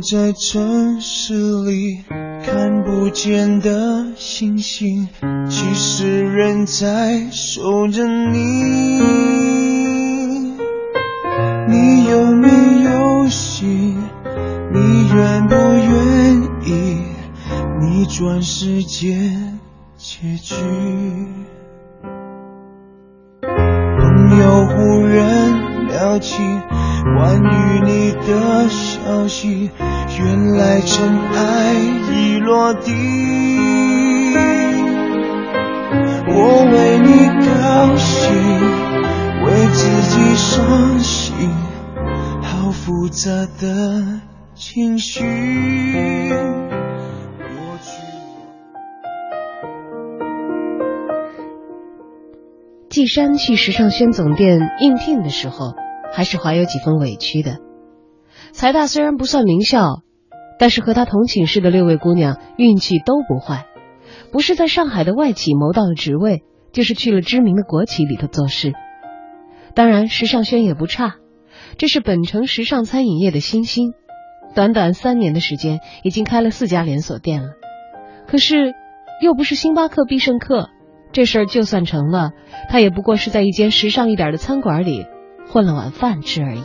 在城市里看不见的星星，其实人在守着你。你有没有心？你愿不愿意逆转时间结局？朋友忽然聊起关于你的消息。原来尘埃已落地，我为你高兴，为自己伤心，好复杂的情绪。季山去时尚轩总店应聘的时候，还是怀有几分委屈的。财大虽然不算名校。但是和他同寝室的六位姑娘运气都不坏，不是在上海的外企谋到了职位，就是去了知名的国企里头做事。当然，时尚轩也不差，这是本城时尚餐饮业的新星，短短三年的时间已经开了四家连锁店了。可是又不是星巴克必胜客，这事儿就算成了，他也不过是在一间时尚一点的餐馆里混了碗饭吃而已。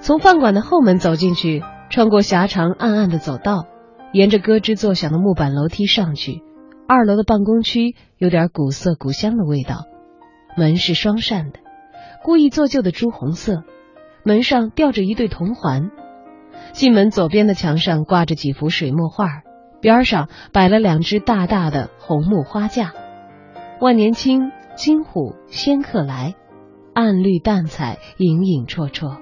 从饭馆的后门走进去，穿过狭长暗暗的走道，沿着咯吱作响的木板楼梯上去。二楼的办公区有点古色古香的味道，门是双扇的，故意做旧的朱红色，门上吊着一对铜环。进门左边的墙上挂着几幅水墨画，边上摆了两只大大的红木花架，万年青、金虎、仙客来，暗绿淡彩，影影绰绰。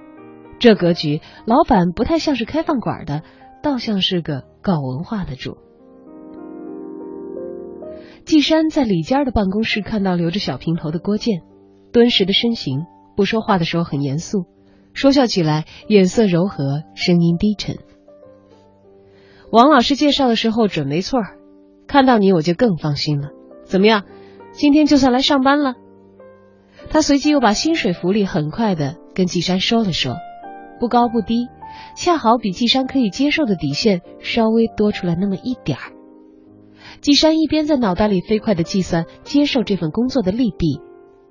这格局，老板不太像是开饭馆的，倒像是个搞文化的主。季山在里间的办公室看到留着小平头的郭健，敦实的身形，不说话的时候很严肃，说笑起来眼色柔和，声音低沉。王老师介绍的时候准没错看到你我就更放心了。怎么样，今天就算来上班了？他随即又把薪水福利很快的跟季山说了说。不高不低，恰好比季山可以接受的底线稍微多出来那么一点儿。季山一边在脑袋里飞快的计算接受这份工作的利弊，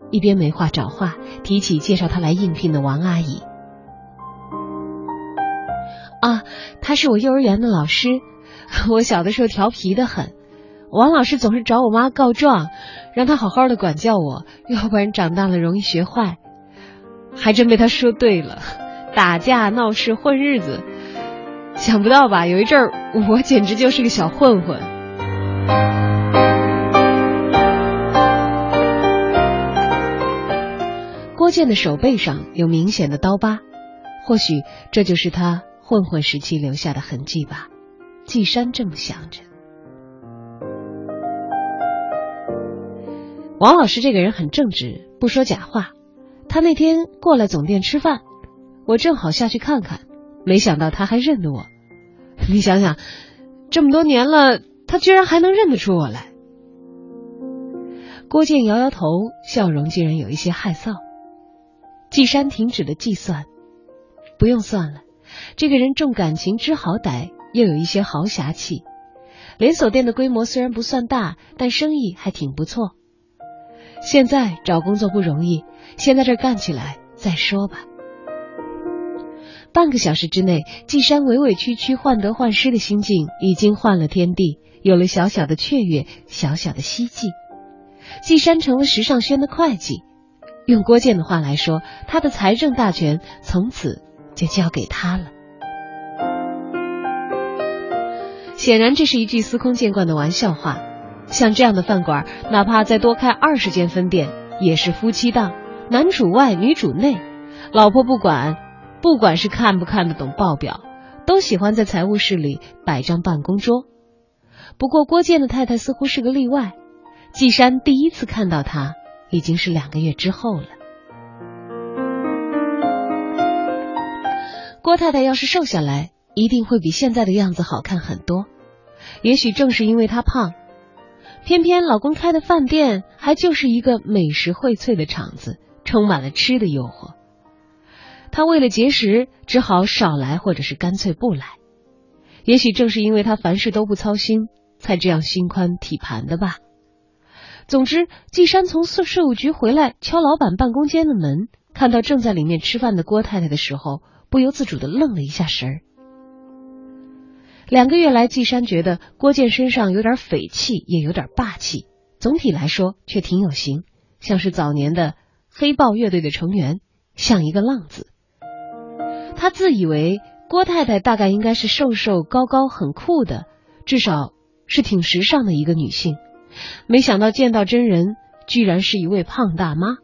一边没话找话提起介绍他来应聘的王阿姨。啊，他是我幼儿园的老师，我小的时候调皮的很，王老师总是找我妈告状，让他好好的管教我，要不然长大了容易学坏。还真被他说对了。打架闹事混日子，想不到吧？有一阵儿我简直就是个小混混。郭健的手背上有明显的刀疤，或许这就是他混混时期留下的痕迹吧。季山这么想着。王老师这个人很正直，不说假话。他那天过来总店吃饭。我正好下去看看，没想到他还认得我。你想想，这么多年了，他居然还能认得出我来。郭靖摇摇头，笑容竟然有一些害臊。季山停止了计算，不用算了。这个人重感情，知好歹，又有一些豪侠气。连锁店的规模虽然不算大，但生意还挺不错。现在找工作不容易，先在这干起来再说吧。半个小时之内，季山委委屈屈、患得患失的心境已经换了天地，有了小小的雀跃，小小的希冀。季山成了时尚轩的会计，用郭建的话来说，他的财政大权从此就交给他了。显然，这是一句司空见惯的玩笑话。像这样的饭馆，哪怕再多开二十间分店，也是夫妻档，男主外女主内，老婆不管。不管是看不看得懂报表，都喜欢在财务室里摆张办公桌。不过郭健的太太似乎是个例外。季山第一次看到她，已经是两个月之后了。郭太太要是瘦下来，一定会比现在的样子好看很多。也许正是因为她胖，偏偏老公开的饭店还就是一个美食荟萃的场子，充满了吃的诱惑。她为了节食，只好少来，或者是干脆不来。也许正是因为她凡事都不操心，才这样心宽体盘的吧。总之，季山从税税务局回来，敲老板办公间的门，看到正在里面吃饭的郭太太的时候，不由自主的愣了一下神儿。两个月来，季山觉得郭健身上有点匪气，也有点霸气，总体来说却挺有型，像是早年的黑豹乐队的成员，像一个浪子。他自以为郭太太大概应该是瘦瘦高高很酷的，至少是挺时尚的一个女性，没想到见到真人，居然是一位胖大妈。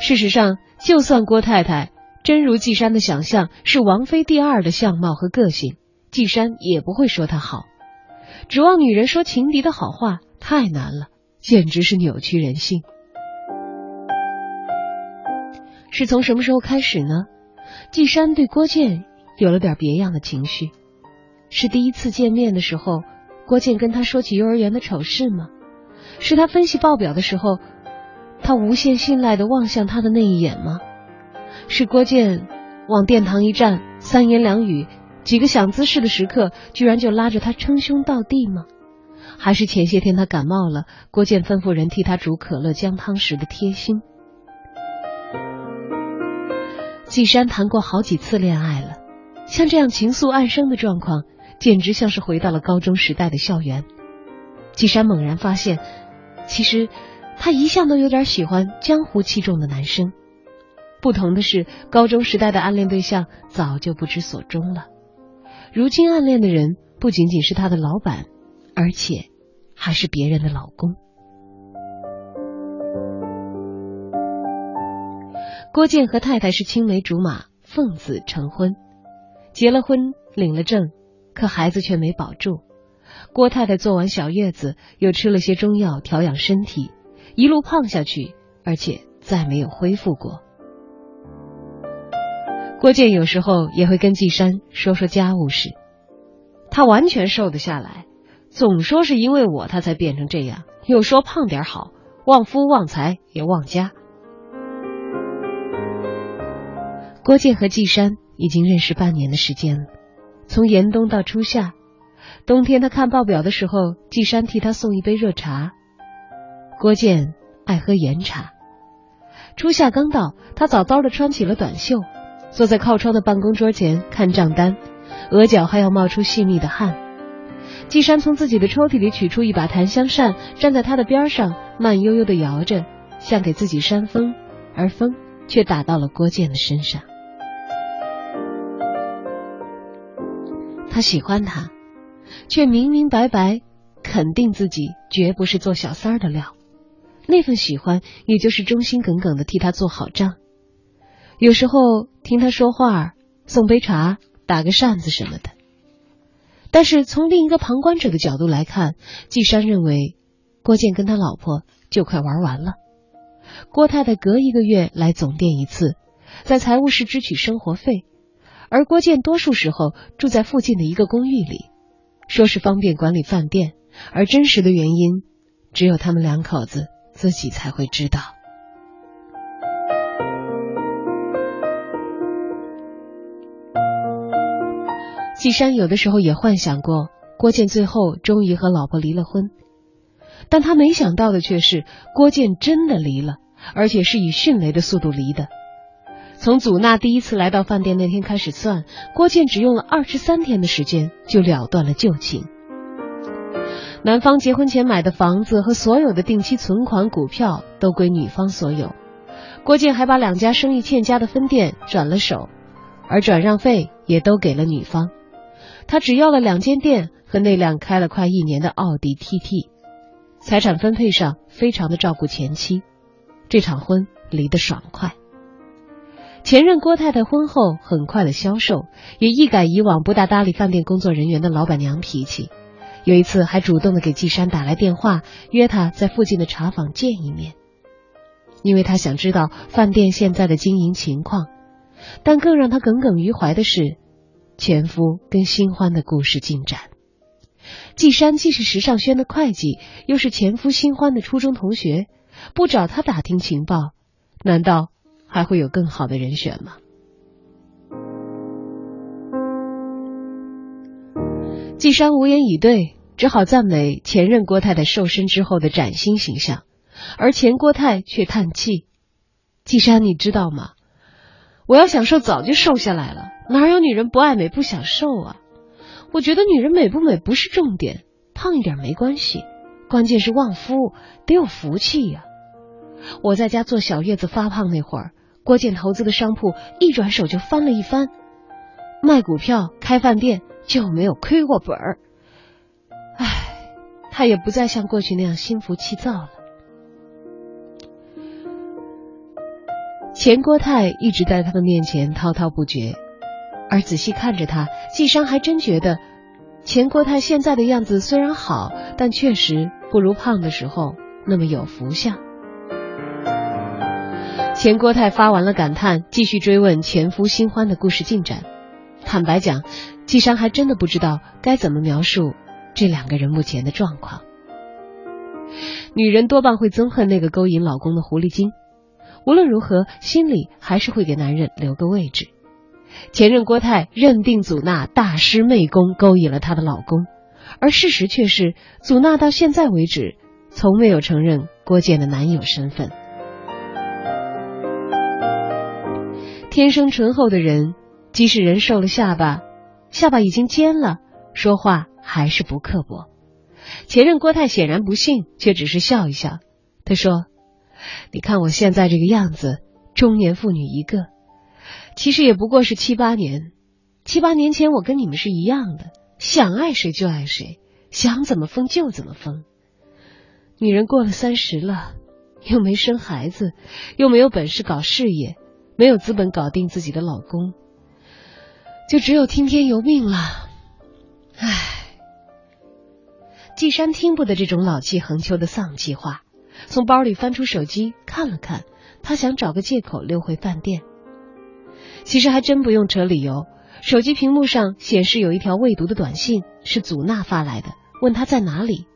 事实上，就算郭太太真如季山的想象是王菲第二的相貌和个性，季山也不会说她好。指望女人说情敌的好话太难了，简直是扭曲人性。是从什么时候开始呢？季山对郭健有了点别样的情绪，是第一次见面的时候，郭健跟他说起幼儿园的丑事吗？是他分析报表的时候，他无限信赖的望向他的那一眼吗？是郭健往殿堂一站，三言两语，几个想姿势的时刻，居然就拉着他称兄道弟吗？还是前些天他感冒了，郭健吩咐人替他煮可乐姜汤时的贴心？季山谈过好几次恋爱了，像这样情愫暗生的状况，简直像是回到了高中时代的校园。季山猛然发现，其实他一向都有点喜欢江湖气重的男生。不同的是，高中时代的暗恋对象早就不知所终了。如今暗恋的人不仅仅是他的老板，而且还是别人的老公。郭建和太太是青梅竹马，奉子成婚，结了婚，领了证，可孩子却没保住。郭太太做完小月子，又吃了些中药调养身体，一路胖下去，而且再没有恢复过。郭建有时候也会跟季山说说家务事，他完全瘦得下来，总说是因为我他才变成这样，又说胖点好，旺夫旺财也旺家。郭建和季山已经认识半年的时间了，从严冬到初夏，冬天他看报表的时候，季山替他送一杯热茶。郭建爱喝岩茶。初夏刚到，他早早的穿起了短袖，坐在靠窗的办公桌前看账单，额角还要冒出细密的汗。季山从自己的抽屉里取出一把檀香扇，站在他的边上，慢悠悠的摇着，像给自己扇风，而风却打到了郭建的身上。他喜欢他，却明明白白肯定自己绝不是做小三儿的料。那份喜欢，也就是忠心耿耿的替他做好账。有时候听他说话，送杯茶，打个扇子什么的。但是从另一个旁观者的角度来看，季山认为郭建跟他老婆就快玩完了。郭太太隔一个月来总店一次，在财务室支取生活费。而郭建多数时候住在附近的一个公寓里，说是方便管理饭店，而真实的原因，只有他们两口子自己才会知道。季山有的时候也幻想过，郭建最后终于和老婆离了婚，但他没想到的却是，郭建真的离了，而且是以迅雷的速度离的。从祖娜第一次来到饭店那天开始算，郭建只用了二十三天的时间就了断了旧情。男方结婚前买的房子和所有的定期存款、股票都归女方所有，郭建还把两家生意欠佳的分店转了手，而转让费也都给了女方。他只要了两间店和那辆开了快一年的奥迪 TT，财产分配上非常的照顾前妻，这场婚离得爽快。前任郭太太婚后很快的消瘦，也一改以往不大搭理饭店工作人员的老板娘脾气。有一次还主动的给季山打来电话，约他在附近的茶坊见一面，因为他想知道饭店现在的经营情况。但更让他耿耿于怀的是，前夫跟新欢的故事进展。季山既是时尚轩的会计，又是前夫新欢的初中同学，不找他打听情报，难道？还会有更好的人选吗？季山无言以对，只好赞美前任郭太太瘦身之后的崭新形象，而前郭太却叹气：“季山，你知道吗？我要想瘦，早就瘦下来了。哪有女人不爱美不想瘦啊？我觉得女人美不美不是重点，胖一点没关系，关键是旺夫得有福气呀。我在家坐小月子发胖那会儿。”郭建投资的商铺一转手就翻了一番，卖股票、开饭店就没有亏过本儿。唉，他也不再像过去那样心浮气躁了。钱国泰一直在他的面前滔滔不绝，而仔细看着他，季商还真觉得钱国泰现在的样子虽然好，但确实不如胖的时候那么有福相。钱国泰发完了感叹，继续追问前夫新欢的故事进展。坦白讲，季商还真的不知道该怎么描述这两个人目前的状况。女人多半会憎恨那个勾引老公的狐狸精，无论如何，心里还是会给男人留个位置。前任郭泰认定祖娜大师媚功勾引了她的老公，而事实却是祖娜到现在为止从没有承认郭建的男友身份。天生醇厚的人，即使人瘦了下巴，下巴已经尖了，说话还是不刻薄。前任郭泰显然不信，却只是笑一笑。他说：“你看我现在这个样子，中年妇女一个，其实也不过是七八年。七八年前我跟你们是一样的，想爱谁就爱谁，想怎么疯就怎么疯。女人过了三十了，又没生孩子，又没有本事搞事业，没有资本搞定自己的老公，就只有听天由命了。唉。”季山听不得这种老气横秋的丧气话，从包里翻出手机看了看，他想找个借口溜回饭店。其实还真不用扯理由，手机屏幕上显示有一条未读的短信，是祖娜发来的，问他在哪里。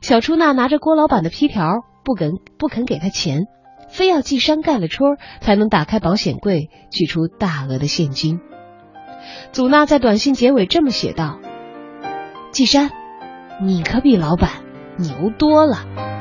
小出纳拿着郭老板的批条，不肯不肯给他钱，非要季山盖了戳才能打开保险柜取出大额的现金。祖娜在短信结尾这么写道：“季山。”你可比老板牛多了。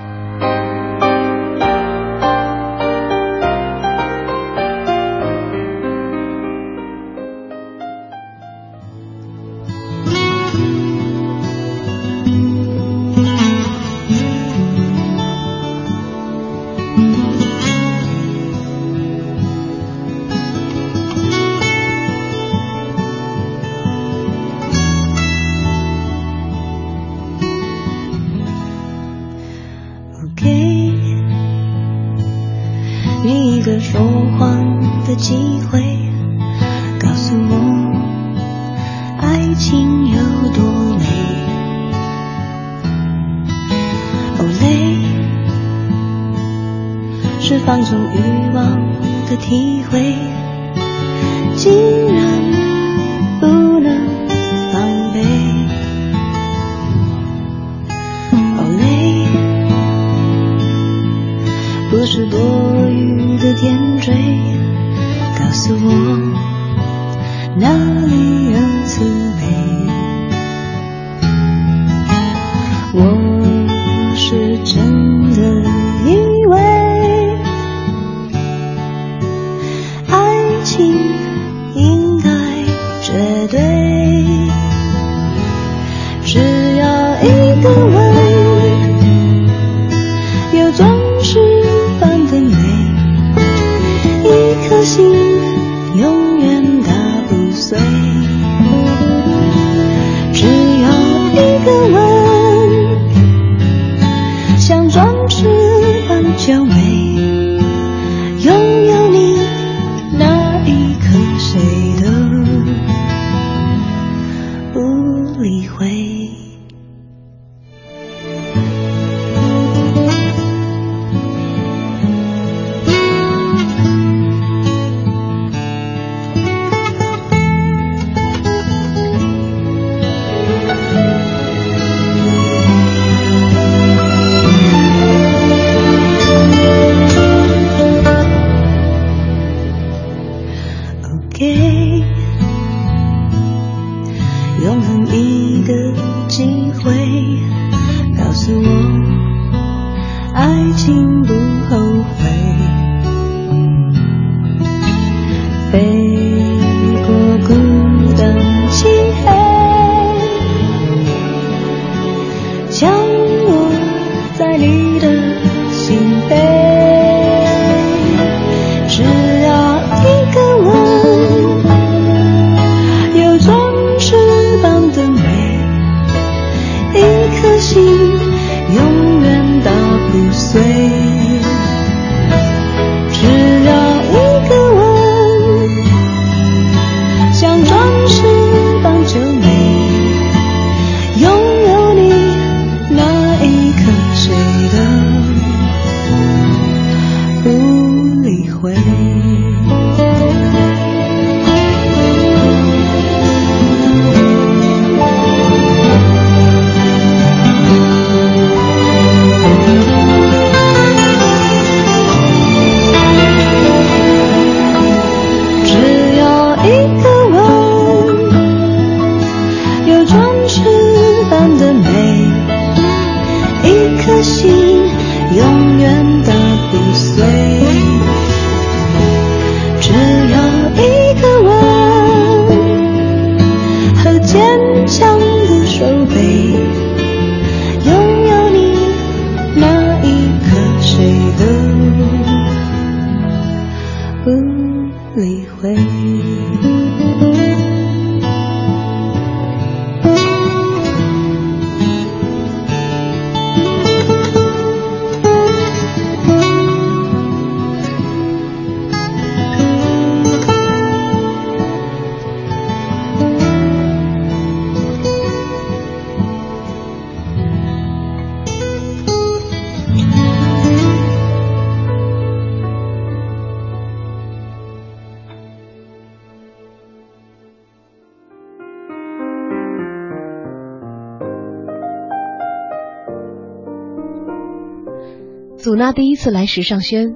次来时尚轩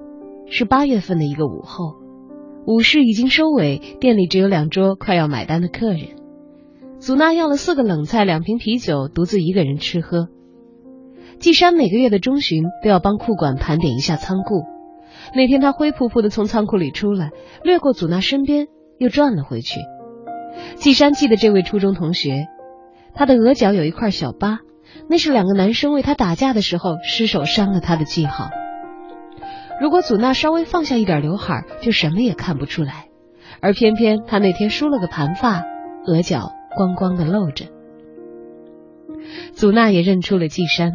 是八月份的一个午后，午市已经收尾，店里只有两桌快要买单的客人。祖娜要了四个冷菜、两瓶啤酒，独自一个人吃喝。季山每个月的中旬都要帮库管盘点一下仓库。那天他灰扑扑的从仓库里出来，掠过祖娜身边，又转了回去。季山记得这位初中同学，他的额角有一块小疤。那是两个男生为他打架的时候失手伤了他的记号。如果祖娜稍微放下一点刘海，就什么也看不出来。而偏偏他那天梳了个盘发，额角光光的露着。祖娜也认出了季山，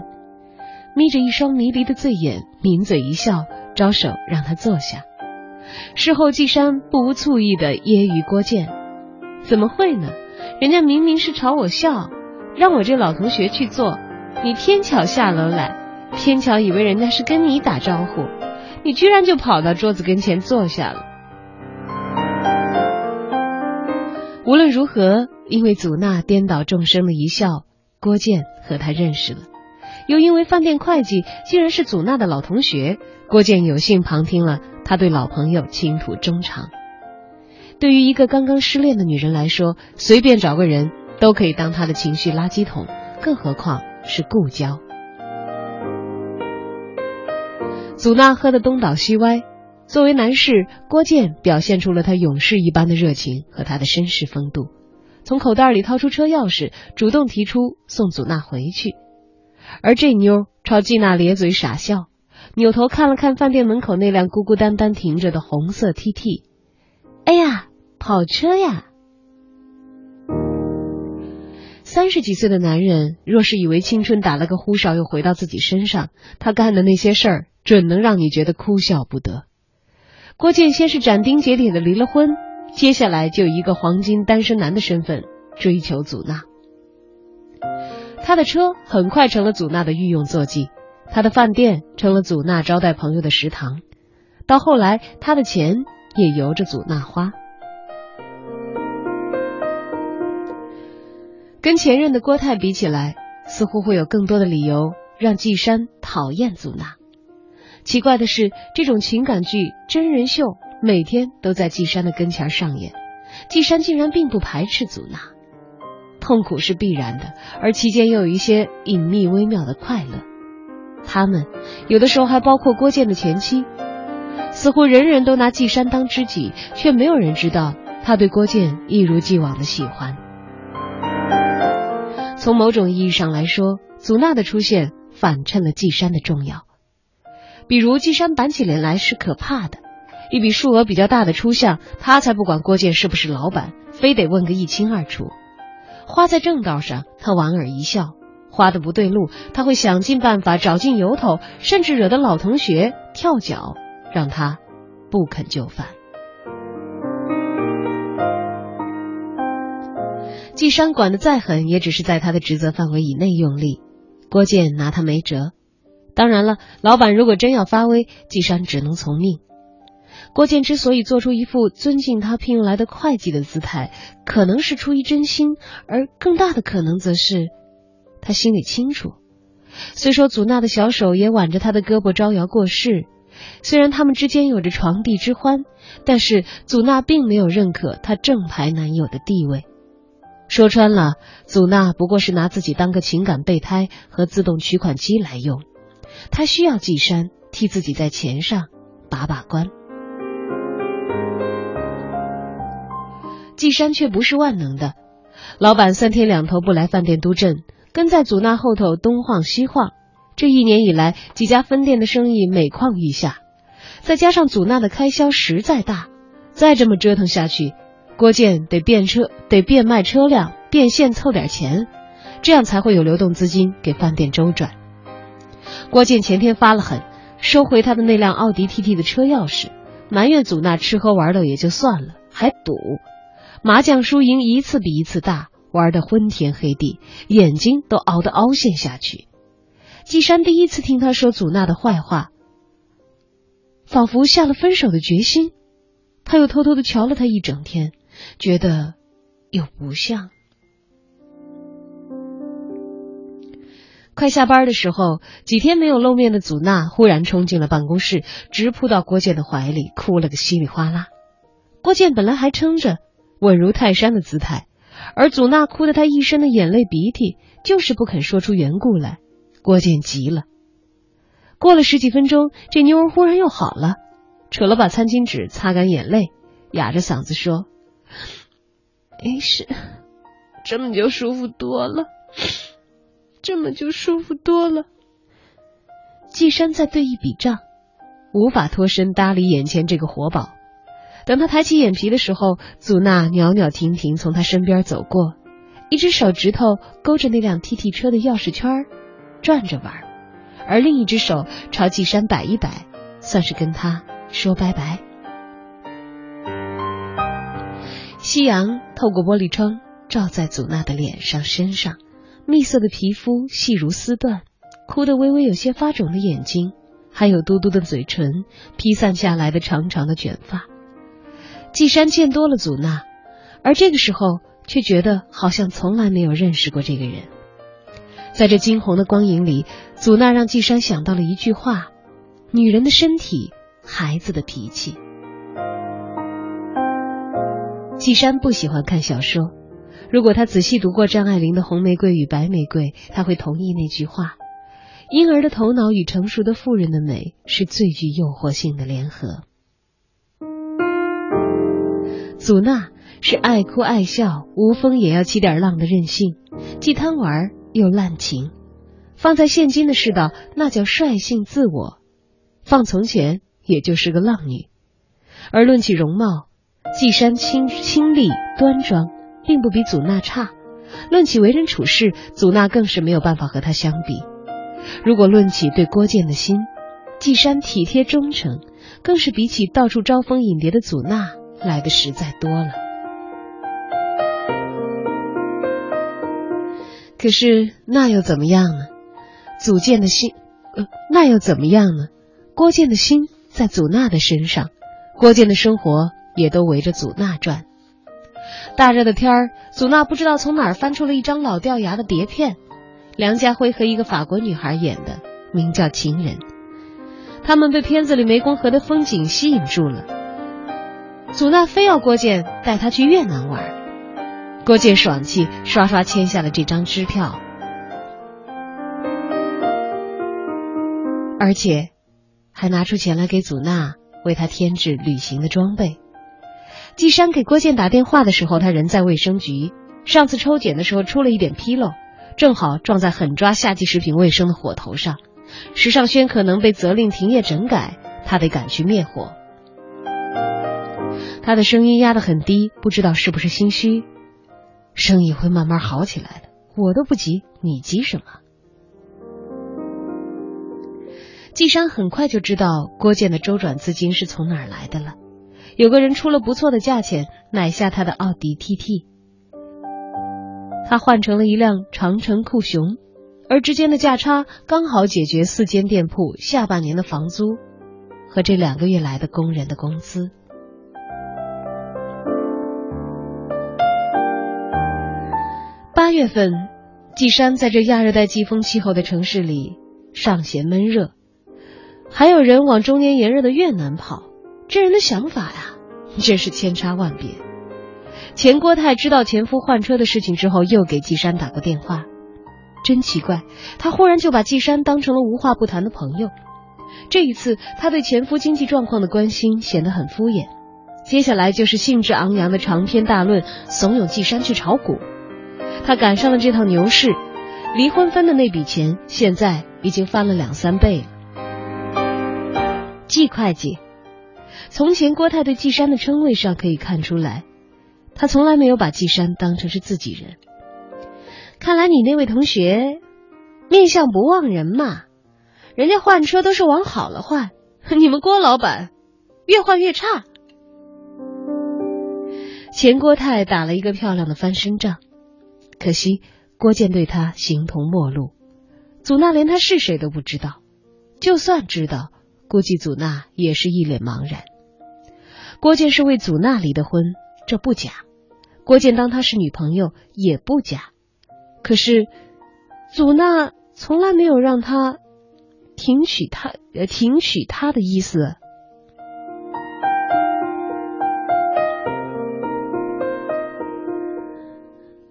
眯着一双迷离的醉眼，抿嘴一笑，招手让他坐下。事后，季山不无醋意的揶揄郭建：“怎么会呢？人家明明是朝我笑。”让我这老同学去做，你偏巧下楼来，偏巧以为人家是跟你打招呼，你居然就跑到桌子跟前坐下了。无论如何，因为祖娜颠倒众生的一笑，郭建和他认识了；又因为饭店会计竟然是祖娜的老同学，郭建有幸旁听了他对老朋友倾吐衷肠。对于一个刚刚失恋的女人来说，随便找个人。都可以当她的情绪垃圾桶，更何况是故交。祖娜喝得东倒西歪，作为男士，郭建表现出了他勇士一般的热情和他的绅士风度，从口袋里掏出车钥匙，主动提出送祖娜回去。而这妞朝季娜咧嘴傻笑，扭头看了看饭店门口那辆孤孤单单停着的红色 TT，哎呀，跑车呀！三十几岁的男人，若是以为青春打了个呼哨又回到自己身上，他干的那些事儿准能让你觉得哭笑不得。郭建先是斩钉截铁的离了婚，接下来就以一个黄金单身男的身份追求祖娜。他的车很快成了祖娜的御用坐骑，他的饭店成了祖娜招待朋友的食堂，到后来他的钱也由着祖娜花。跟前任的郭泰比起来，似乎会有更多的理由让季山讨厌祖娜。奇怪的是，这种情感剧真人秀每天都在季山的跟前上演，季山竟然并不排斥祖娜。痛苦是必然的，而其间又有一些隐秘微妙的快乐。他们有的时候还包括郭建的前妻，似乎人人都拿季山当知己，却没有人知道他对郭建一如既往的喜欢。从某种意义上来说，祖娜的出现反衬了季山的重要。比如，季山板起脸来是可怕的，一笔数额比较大的出项，他才不管郭建是不是老板，非得问个一清二楚。花在正道上，他莞尔一笑；花的不对路，他会想尽办法找尽由头，甚至惹得老同学跳脚，让他不肯就范。季山管得再狠，也只是在他的职责范围以内用力。郭建拿他没辙。当然了，老板如果真要发威，季山只能从命。郭建之所以做出一副尊敬他聘用来的会计的姿态，可能是出于真心，而更大的可能则是他心里清楚。虽说祖娜的小手也挽着他的胳膊招摇过市，虽然他们之间有着床笫之欢，但是祖娜并没有认可他正牌男友的地位。说穿了，祖娜不过是拿自己当个情感备胎和自动取款机来用，他需要季山替自己在钱上把把关。季山却不是万能的，老板三天两头不来饭店督阵，跟在祖娜后头东晃西晃。这一年以来，几家分店的生意每况愈下，再加上祖娜的开销实在大，再这么折腾下去。郭建得变车，得变卖车辆，变现凑点钱，这样才会有流动资金给饭店周转。郭靖前天发了狠，收回他的那辆奥迪 TT 的车钥匙，埋怨祖娜吃喝玩乐也就算了，还赌，麻将输赢一次比一次大，玩得昏天黑地，眼睛都熬得凹陷下去。季山第一次听他说祖娜的坏话，仿佛下了分手的决心。他又偷偷的瞧了他一整天。觉得又不像。快下班的时候，几天没有露面的祖娜忽然冲进了办公室，直扑到郭健的怀里，哭了个稀里哗啦。郭健本来还撑着稳如泰山的姿态，而祖娜哭得他一身的眼泪鼻涕，就是不肯说出缘故来。郭健急了。过了十几分钟，这妞儿忽然又好了，扯了把餐巾纸擦干眼泪，哑着嗓子说：“没事，这么就舒服多了。”这么就舒服多了。季山在对一笔账，无法脱身搭理眼前这个活宝。等他抬起眼皮的时候，祖娜袅袅婷婷从他身边走过，一只手指头勾着那辆 T T 车的钥匙圈，转着玩，而另一只手朝季山摆一摆，算是跟他说拜拜。夕阳透过玻璃窗，照在祖娜的脸上、身上。蜜色的皮肤细如丝缎，哭得微微有些发肿的眼睛，还有嘟嘟的嘴唇，披散下来的长长的卷发。季山见多了祖娜，而这个时候却觉得好像从来没有认识过这个人。在这惊红的光影里，祖娜让季山想到了一句话：“女人的身体，孩子的脾气。”季山不喜欢看小说。如果他仔细读过张爱玲的《红玫瑰与白玫瑰》，他会同意那句话：婴儿的头脑与成熟的妇人的美是最具诱惑性的联合。祖娜是爱哭爱笑、无风也要起点浪的任性，既贪玩又滥情。放在现今的世道，那叫率性自我；放从前，也就是个浪女。而论起容貌，季山清清丽端庄。并不比祖娜差，论起为人处事，祖娜更是没有办法和他相比。如果论起对郭建的心，季山体贴忠诚，更是比起到处招蜂引蝶的祖娜来的实在多了。可是那又怎么样呢？祖建的心，呃，那又怎么样呢？郭建的心在祖娜的身上，郭建的生活也都围着祖娜转。大热的天儿，祖娜不知道从哪儿翻出了一张老掉牙的碟片，梁家辉和一个法国女孩演的，名叫《情人》。他们被片子里湄公河的风景吸引住了。祖娜非要郭建带她去越南玩，郭建爽气，刷刷签下了这张支票，而且还拿出钱来给祖娜为她添置旅行的装备。季山给郭建打电话的时候，他人在卫生局。上次抽检的时候出了一点纰漏，正好撞在狠抓夏季食品卫生的火头上。时尚轩可能被责令停业整改，他得赶去灭火。他的声音压得很低，不知道是不是心虚。生意会慢慢好起来的，我都不急，你急什么？季山很快就知道郭建的周转资金是从哪儿来的了。有个人出了不错的价钱买下他的奥迪 TT，他换成了一辆长城酷熊，而之间的价差刚好解决四间店铺下半年的房租和这两个月来的工人的工资。八月份，季山在这亚热带季风气候的城市里尚嫌闷热，还有人往中年炎热的越南跑。这人的想法呀，真是千差万别。钱国泰知道前夫换车的事情之后，又给季山打过电话。真奇怪，他忽然就把季山当成了无话不谈的朋友。这一次，他对前夫经济状况的关心显得很敷衍。接下来就是兴致昂扬的长篇大论，怂恿季山去炒股。他赶上了这趟牛市，离婚分的那笔钱现在已经翻了两三倍了。季会计。从前，郭泰对季山的称谓上可以看出来，他从来没有把季山当成是自己人。看来你那位同学面相不忘人嘛，人家换车都是往好了换，你们郭老板越换越差。钱郭泰打了一个漂亮的翻身仗，可惜郭建对他形同陌路，祖娜连他是谁都不知道，就算知道，估计祖娜也是一脸茫然。郭建是为祖娜离的婚，这不假；郭建当她是女朋友也不假。可是，祖娜从来没有让他停取他呃停取他的意思。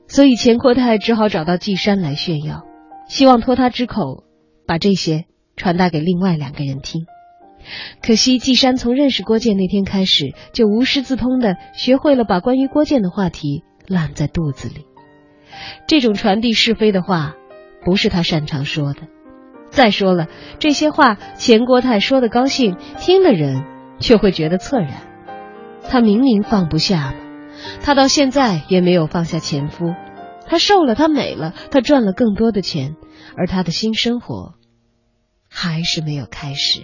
所以钱阔泰只好找到季山来炫耀，希望托他之口把这些传达给另外两个人听。可惜季山从认识郭建那天开始，就无师自通的学会了把关于郭建的话题烂在肚子里。这种传递是非的话，不是他擅长说的。再说了，这些话钱国泰说的高兴，听的人却会觉得恻然。他明明放不下，他到现在也没有放下前夫。他瘦了，他美了，他赚了更多的钱，而他的新生活还是没有开始。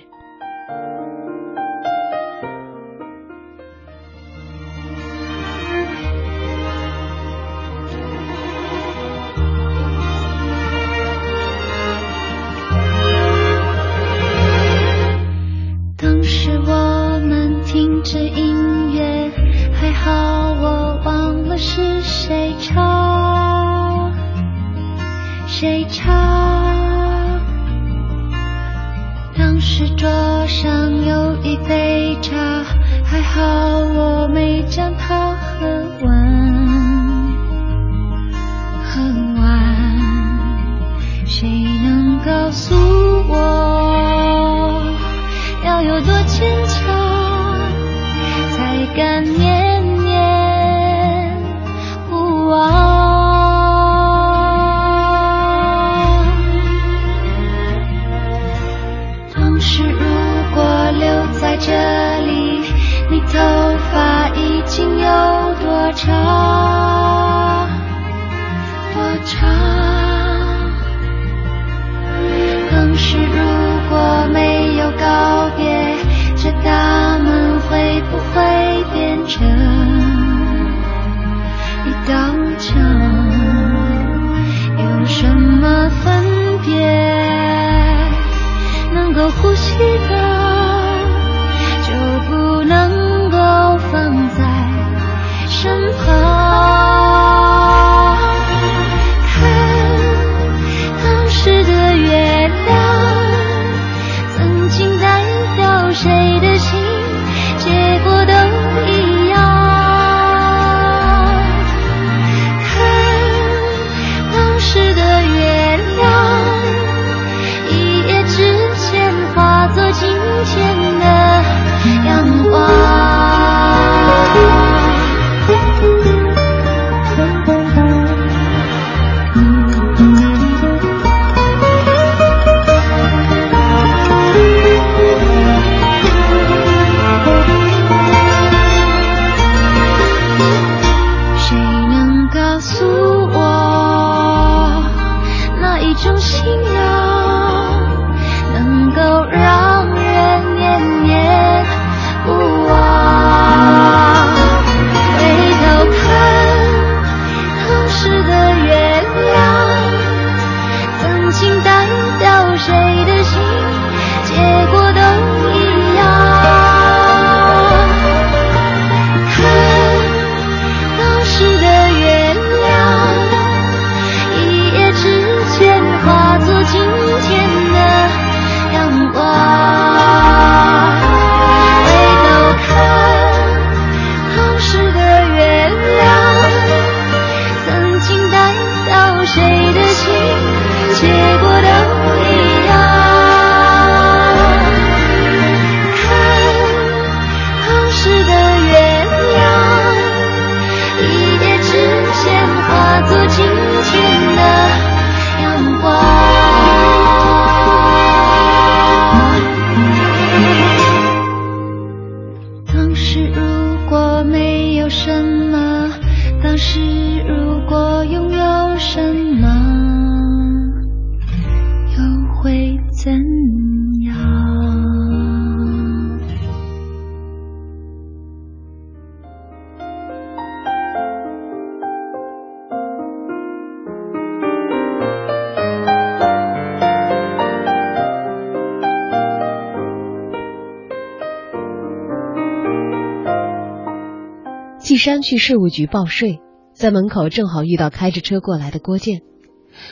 山去事务局报税，在门口正好遇到开着车过来的郭建。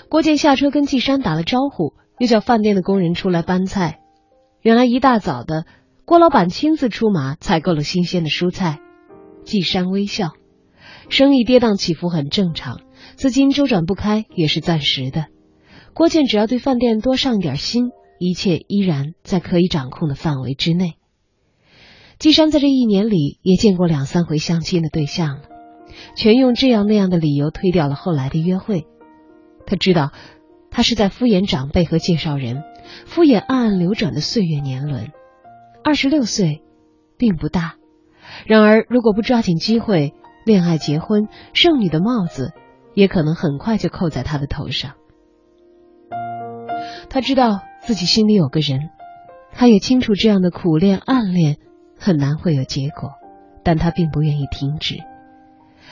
郭建下车跟季山打了招呼，又叫饭店的工人出来搬菜。原来一大早的，郭老板亲自出马采购了新鲜的蔬菜。季山微笑，生意跌宕起伏很正常，资金周转不开也是暂时的。郭建只要对饭店多上一点心，一切依然在可以掌控的范围之内。季山在这一年里也见过两三回相亲的对象了，全用这样那样的理由推掉了后来的约会。他知道，他是在敷衍长辈和介绍人，敷衍暗暗流转的岁月年轮。二十六岁，并不大。然而，如果不抓紧机会，恋爱、结婚、剩女的帽子，也可能很快就扣在他的头上。他知道自己心里有个人，他也清楚这样的苦恋、暗恋很难会有结果，但他并不愿意停止。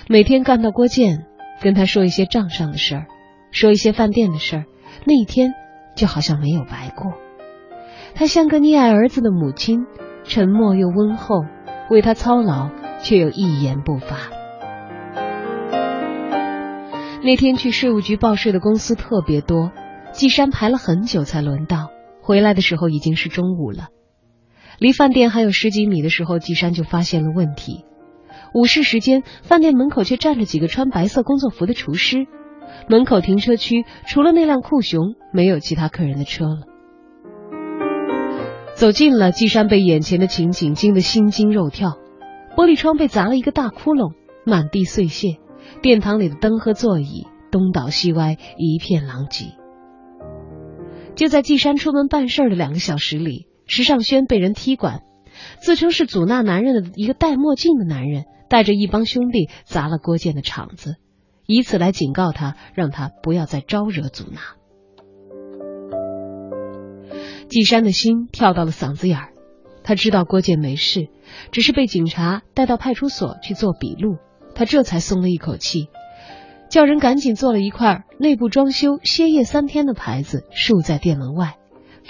每天干到郭建跟他说一些账上的事儿。说一些饭店的事儿，那一天就好像没有白过。他像个溺爱儿子的母亲，沉默又温厚，为他操劳却又一言不发。那天去税务局报税的公司特别多，季山排了很久才轮到，回来的时候已经是中午了。离饭店还有十几米的时候，季山就发现了问题。午市时间，饭店门口却站着几个穿白色工作服的厨师。门口停车区除了那辆酷熊，没有其他客人的车了。走近了，季山被眼前的情景惊得心惊肉跳。玻璃窗被砸了一个大窟窿，满地碎屑。殿堂里的灯和座椅东倒西歪，一片狼藉。就在季山出门办事的两个小时里，石尚轩被人踢馆，自称是祖纳男人的一个戴墨镜的男人，带着一帮兄弟砸了郭建的场子。以此来警告他，让他不要再招惹祖纳。季山的心跳到了嗓子眼儿，他知道郭建没事，只是被警察带到派出所去做笔录，他这才松了一口气，叫人赶紧做了一块内部装修歇业三天的牌子，竖在店门外，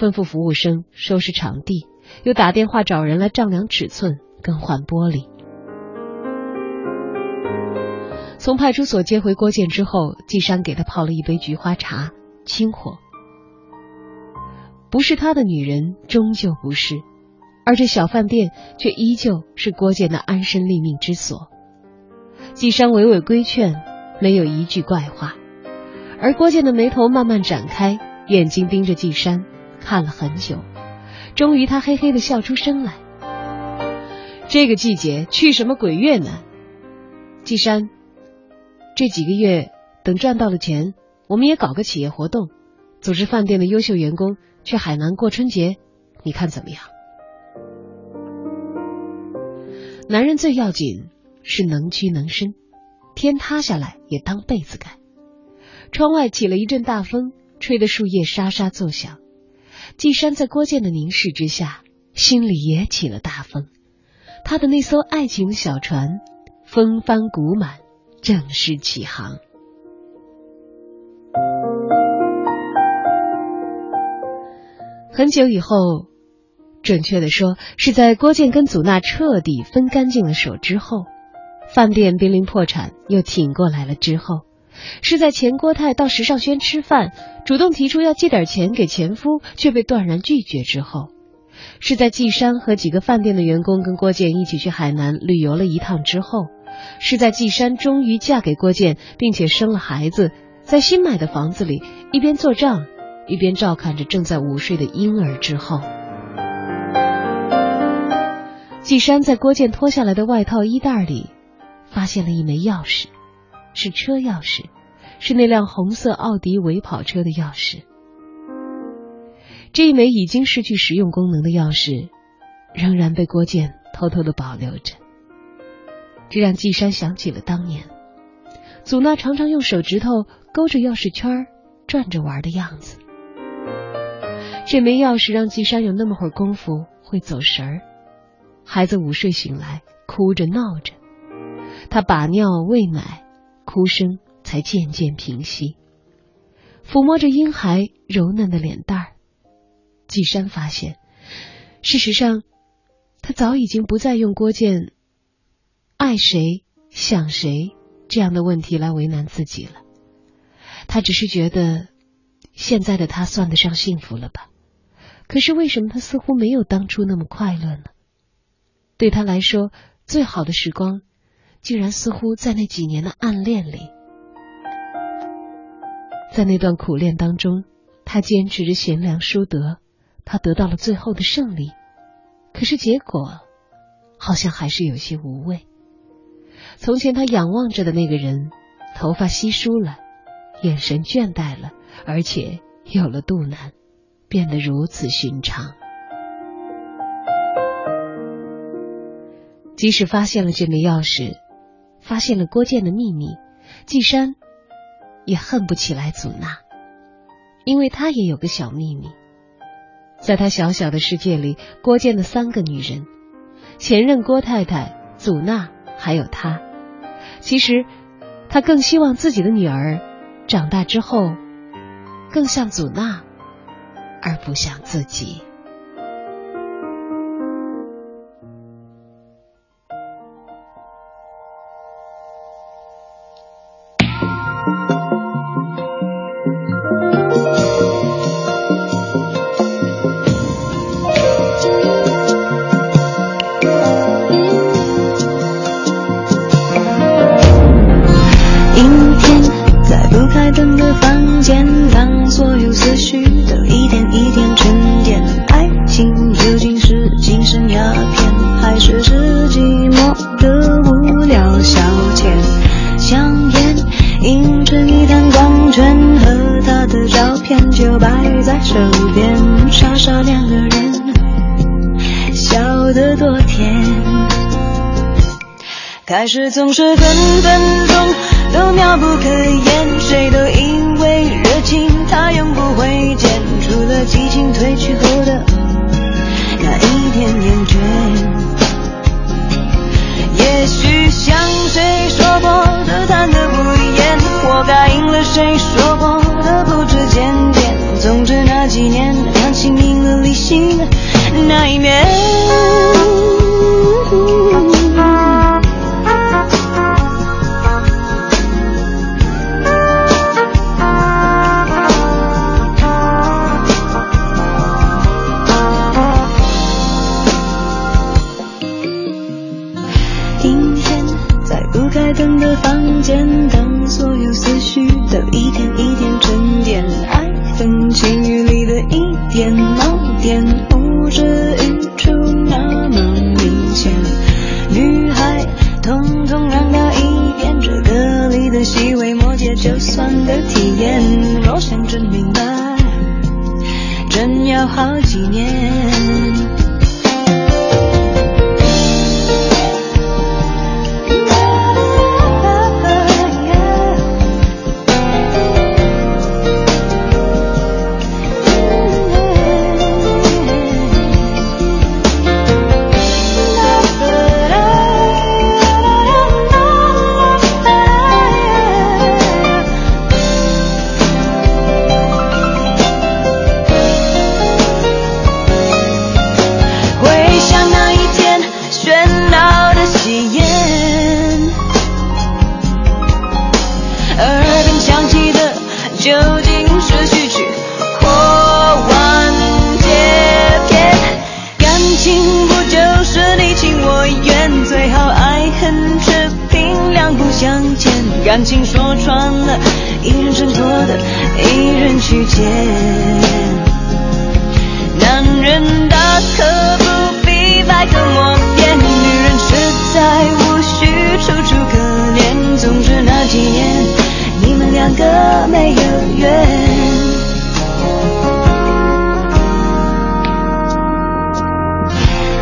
吩咐服务生收拾场地，又打电话找人来丈量尺寸、更换玻璃。从派出所接回郭建之后，季山给他泡了一杯菊花茶，清火。不是他的女人，终究不是，而这小饭店却依旧是郭建的安身立命之所。季山娓娓规劝，没有一句怪话，而郭建的眉头慢慢展开，眼睛盯着季山看了很久，终于他嘿嘿的笑出声来。这个季节去什么鬼越南？季山。这几个月，等赚到了钱，我们也搞个企业活动，组织饭店的优秀员工去海南过春节，你看怎么样？男人最要紧是能屈能伸，天塌下来也当被子盖。窗外起了一阵大风，吹得树叶沙沙作响。季山在郭建的凝视之下，心里也起了大风。他的那艘爱情小船，风帆鼓满。正式起航。很久以后，准确的说，是在郭建跟祖纳彻底分干净了手之后，饭店濒临破产又挺过来了之后，是在钱国泰到时尚轩吃饭，主动提出要借点钱给前夫，却被断然拒绝之后，是在季山和几个饭店的员工跟郭建一起去海南旅游了一趟之后。是在季山终于嫁给郭建，并且生了孩子，在新买的房子里一边做账，一边照看着正在午睡的婴儿之后。季山在郭建脱下来的外套衣袋里，发现了一枚钥匙，是车钥匙，是那辆红色奥迪伪跑车的钥匙。这一枚已经失去实用功能的钥匙，仍然被郭建偷偷的保留着。这让季山想起了当年，祖娜常常用手指头勾着钥匙圈转着玩的样子。这枚钥匙让季山有那么会儿功夫会走神儿。孩子午睡醒来，哭着闹着，他把尿喂奶，哭声才渐渐平息。抚摸着婴孩柔嫩的脸蛋儿，季山发现，事实上，他早已经不再用郭建。爱谁想谁这样的问题来为难自己了。他只是觉得现在的他算得上幸福了吧？可是为什么他似乎没有当初那么快乐呢？对他来说，最好的时光，竟然似乎在那几年的暗恋里。在那段苦恋当中，他坚持着贤良淑德，他得到了最后的胜利。可是结果，好像还是有些无味。从前他仰望着的那个人，头发稀疏了，眼神倦怠了，而且有了肚腩，变得如此寻常。即使发现了这枚钥匙，发现了郭建的秘密，季山也恨不起来祖娜，因为他也有个小秘密。在他小小的世界里，郭建的三个女人，前任郭太太、祖娜，还有他。其实，他更希望自己的女儿长大之后更像祖娜，而不像自己。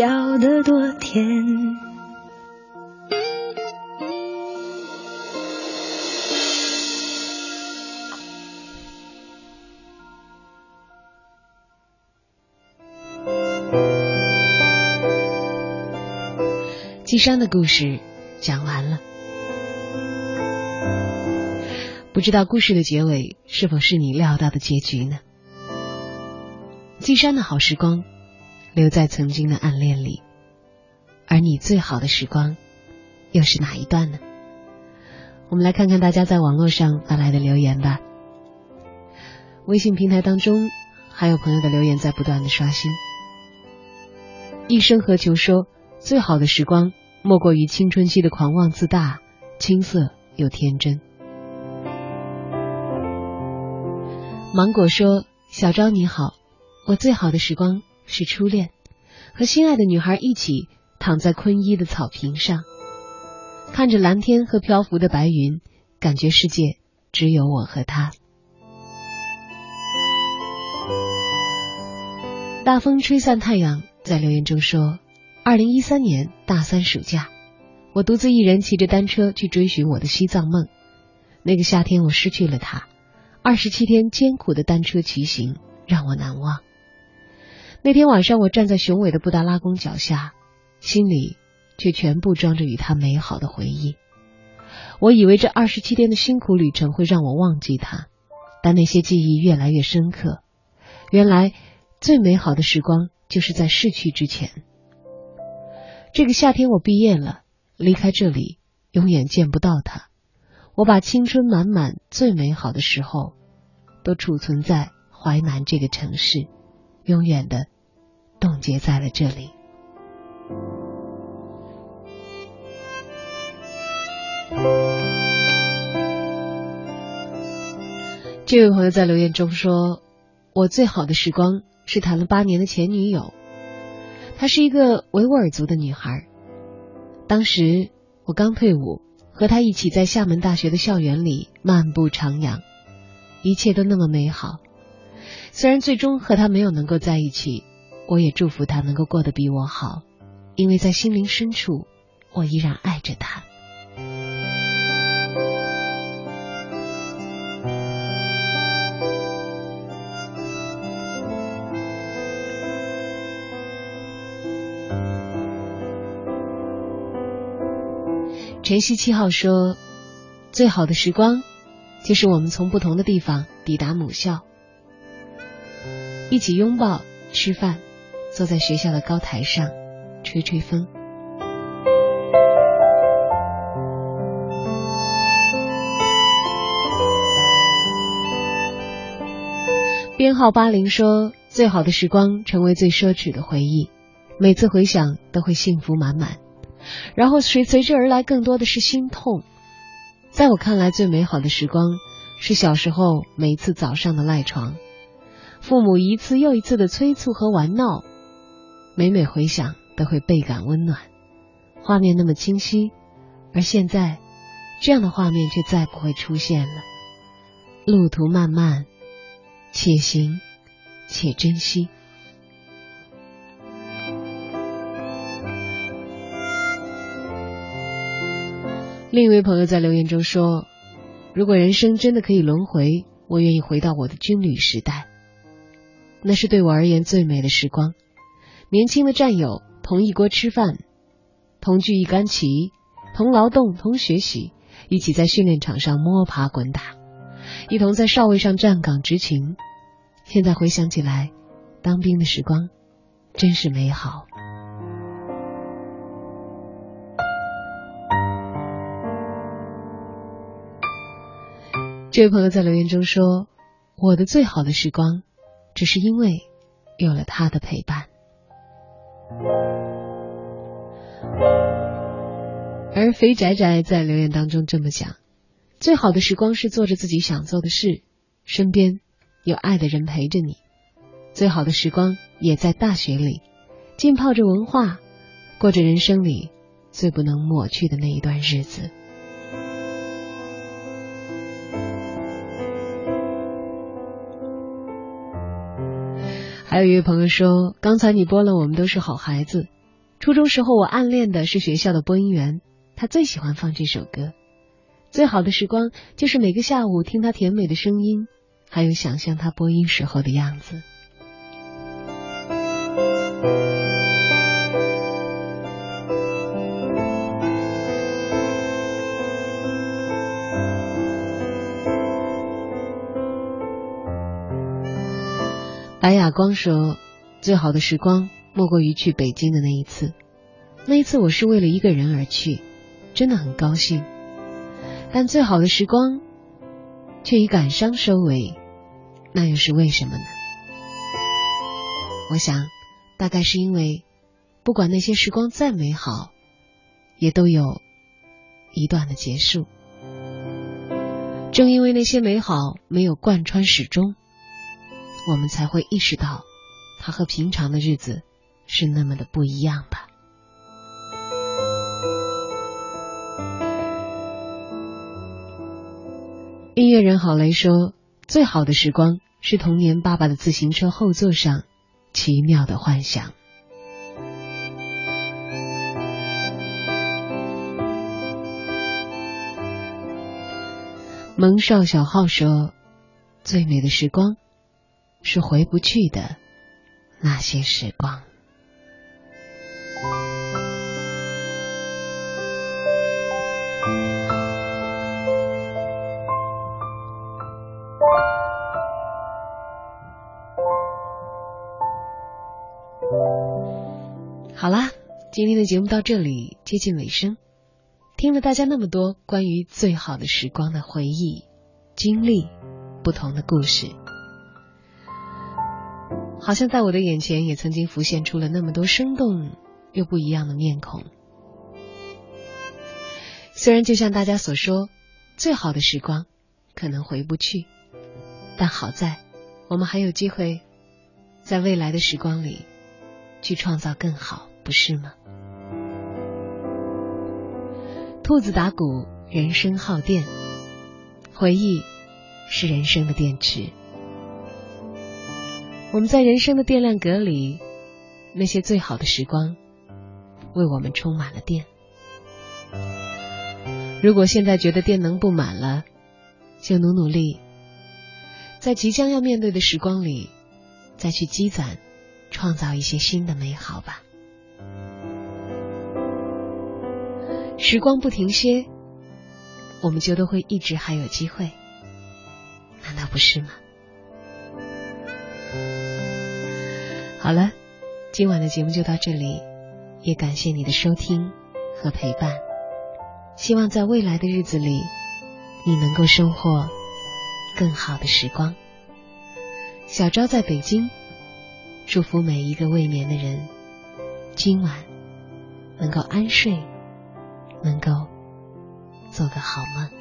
笑得多甜。季山的故事讲完了，不知道故事的结尾是否是你料到的结局呢？季山的好时光留在曾经的暗恋里，而你最好的时光又是哪一段呢？我们来看看大家在网络上发来的留言吧。微信平台当中还有朋友的留言在不断的刷新。一生何求说，最好的时光莫过于青春期的狂妄自大、青涩又天真。芒果说：“小昭你好，我最好的时光是初恋，和心爱的女孩一起躺在昆一的草坪上，看着蓝天和漂浮的白云，感觉世界只有我和他。”大风吹散太阳，在留言中说：“二零一三年大三暑假，我独自一人骑着单车去追寻我的西藏梦。那个夏天，我失去了他。二十七天艰苦的单车骑行让我难忘。那天晚上，我站在雄伟的布达拉宫脚下，心里却全部装着与他美好的回忆。我以为这二十七天的辛苦旅程会让我忘记他，但那些记忆越来越深刻。原来。”最美好的时光就是在逝去之前。这个夏天我毕业了，离开这里，永远见不到他。我把青春满满、最美好的时候，都储存在淮南这个城市，永远的冻结在了这里。这位朋友在留言中说：“我最好的时光。”是谈了八年的前女友，她是一个维吾尔族的女孩。当时我刚退伍，和她一起在厦门大学的校园里漫步徜徉，一切都那么美好。虽然最终和她没有能够在一起，我也祝福他能够过得比我好，因为在心灵深处，我依然爱着他。晨曦七号说：“最好的时光，就是我们从不同的地方抵达母校，一起拥抱、吃饭，坐在学校的高台上，吹吹风。”编号八零说：“最好的时光，成为最奢侈的回忆，每次回想都会幸福满满。”然后随随之而来更多的是心痛。在我看来，最美好的时光是小时候每次早上的赖床，父母一次又一次的催促和玩闹，每每回想都会倍感温暖，画面那么清晰。而现在，这样的画面却再不会出现了。路途漫漫，且行且珍惜。另一位朋友在留言中说：“如果人生真的可以轮回，我愿意回到我的军旅时代。那是对我而言最美的时光。年轻的战友，同一锅吃饭，同聚一杆旗，同劳动，同学习，一起在训练场上摸爬滚打，一同在哨位上站岗执勤。现在回想起来，当兵的时光真是美好。”这位朋友在留言中说：“我的最好的时光，只是因为有了他的陪伴。”而肥宅宅在留言当中这么讲：“最好的时光是做着自己想做的事，身边有爱的人陪着你。最好的时光也在大学里，浸泡着文化，过着人生里最不能抹去的那一段日子。”还有一位朋友说，刚才你播了《我们都是好孩子》，初中时候我暗恋的是学校的播音员，他最喜欢放这首歌。最好的时光就是每个下午听他甜美的声音，还有想象他播音时候的样子。白雅光说：“最好的时光莫过于去北京的那一次，那一次我是为了一个人而去，真的很高兴。但最好的时光却以感伤收尾，那又是为什么呢？我想，大概是因为，不管那些时光再美好，也都有一段的结束。正因为那些美好没有贯穿始终。”我们才会意识到，它和平常的日子是那么的不一样吧。音乐人郝雷说：“最好的时光是童年爸爸的自行车后座上奇妙的幻想。”蒙少小号说：“最美的时光。”是回不去的那些时光。好啦，今天的节目到这里接近尾声，听了大家那么多关于最好的时光的回忆、经历、不同的故事。好像在我的眼前也曾经浮现出了那么多生动又不一样的面孔。虽然就像大家所说，最好的时光可能回不去，但好在我们还有机会在未来的时光里去创造更好，不是吗？兔子打鼓，人生耗电，回忆是人生的电池。我们在人生的电量格里，那些最好的时光，为我们充满了电。如果现在觉得电能不满了，就努努力，在即将要面对的时光里，再去积攒，创造一些新的美好吧。时光不停歇，我们就都会一直还有机会，难道不是吗？好了，今晚的节目就到这里，也感谢你的收听和陪伴。希望在未来的日子里，你能够收获更好的时光。小昭在北京，祝福每一个未眠的人，今晚能够安睡，能够做个好梦。